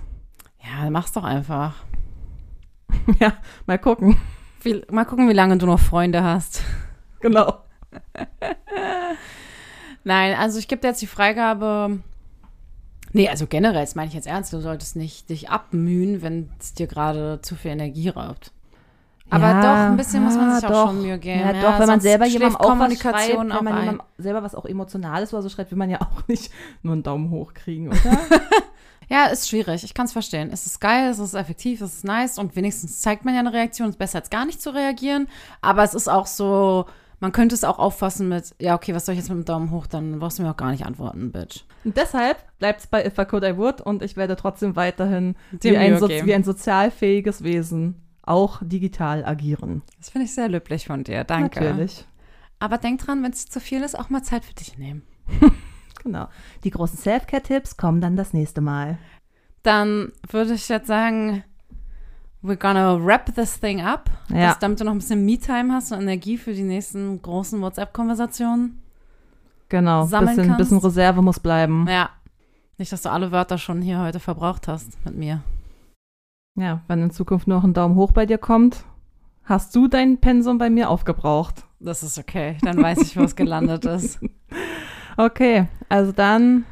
[SPEAKER 2] Ja, mach's doch einfach. (laughs)
[SPEAKER 1] ja, mal gucken.
[SPEAKER 2] Wie, mal gucken, wie lange du noch Freunde hast.
[SPEAKER 1] Genau. (laughs)
[SPEAKER 2] Nein, also ich gebe dir jetzt die Freigabe. Nee, also generell, das meine ich jetzt ernst, du solltest nicht dich abmühen, wenn es dir gerade zu viel Energie raubt. Aber
[SPEAKER 1] Ja,
[SPEAKER 2] doch, ein bisschen muss man sich auch
[SPEAKER 1] doch.
[SPEAKER 2] schon Mühe geben.
[SPEAKER 1] Ja, doch, wenn man selber jemandem auch was
[SPEAKER 2] Kommunikation
[SPEAKER 1] schreibt, wenn
[SPEAKER 2] auch
[SPEAKER 1] man jemandem selber was auch Emotionales oder so schreibt, will man ja auch nicht (laughs) nur einen Daumen hoch kriegen, oder? (laughs)
[SPEAKER 2] Ja, ist schwierig. Ich kann es verstehen. Es ist geil, es ist effektiv, es ist nice und wenigstens zeigt man ja eine Reaktion. Es ist besser als gar nicht zu reagieren. Aber es ist auch so, man könnte es auch auffassen mit, ja, okay, was soll ich jetzt mit dem Daumen hoch? Dann brauchst du mir auch gar nicht antworten, Bitch.
[SPEAKER 1] Und deshalb bleibt es bei If I Could, I Would und ich werde trotzdem weiterhin wie ein, so wie ein sozialfähiges Wesen auch digital agieren.
[SPEAKER 2] Das finde ich sehr löblich von dir. Danke.
[SPEAKER 1] Natürlich.
[SPEAKER 2] Aber denk dran, wenn es zu viel ist, auch mal Zeit für dich nehmen. (laughs)
[SPEAKER 1] Genau. Die großen Self-Care-Tipps kommen dann das nächste Mal.
[SPEAKER 2] Dann würde ich jetzt sagen, we're gonna wrap this thing up.
[SPEAKER 1] Ja.
[SPEAKER 2] Dass, damit du noch ein bisschen Me-Time hast und Energie für die nächsten großen WhatsApp-Konversationen.
[SPEAKER 1] Genau.
[SPEAKER 2] Sammeln
[SPEAKER 1] Bisschen,
[SPEAKER 2] kannst.
[SPEAKER 1] bisschen Reserve muss bleiben.
[SPEAKER 2] Ja. Nicht, dass du alle Wörter schon hier heute verbraucht hast mit mir.
[SPEAKER 1] Ja, wenn in Zukunft noch ein Daumen hoch bei dir kommt, hast du dein Pensum bei mir aufgebraucht.
[SPEAKER 2] Das ist okay. Dann weiß ich, wo es gelandet ist. (laughs)
[SPEAKER 1] Okay, also dann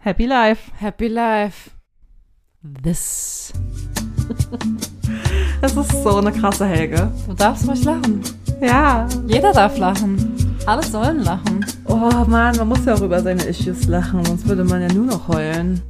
[SPEAKER 1] Happy Life.
[SPEAKER 2] Happy Life. This. (laughs)
[SPEAKER 1] Das ist so eine krasse Helge.
[SPEAKER 2] Du darfst ruhig lachen.
[SPEAKER 1] Ja.
[SPEAKER 2] Jeder darf lachen. Alle sollen lachen.
[SPEAKER 1] Oh Mann, man muss ja auch über seine Issues lachen, sonst würde man ja nur noch heulen.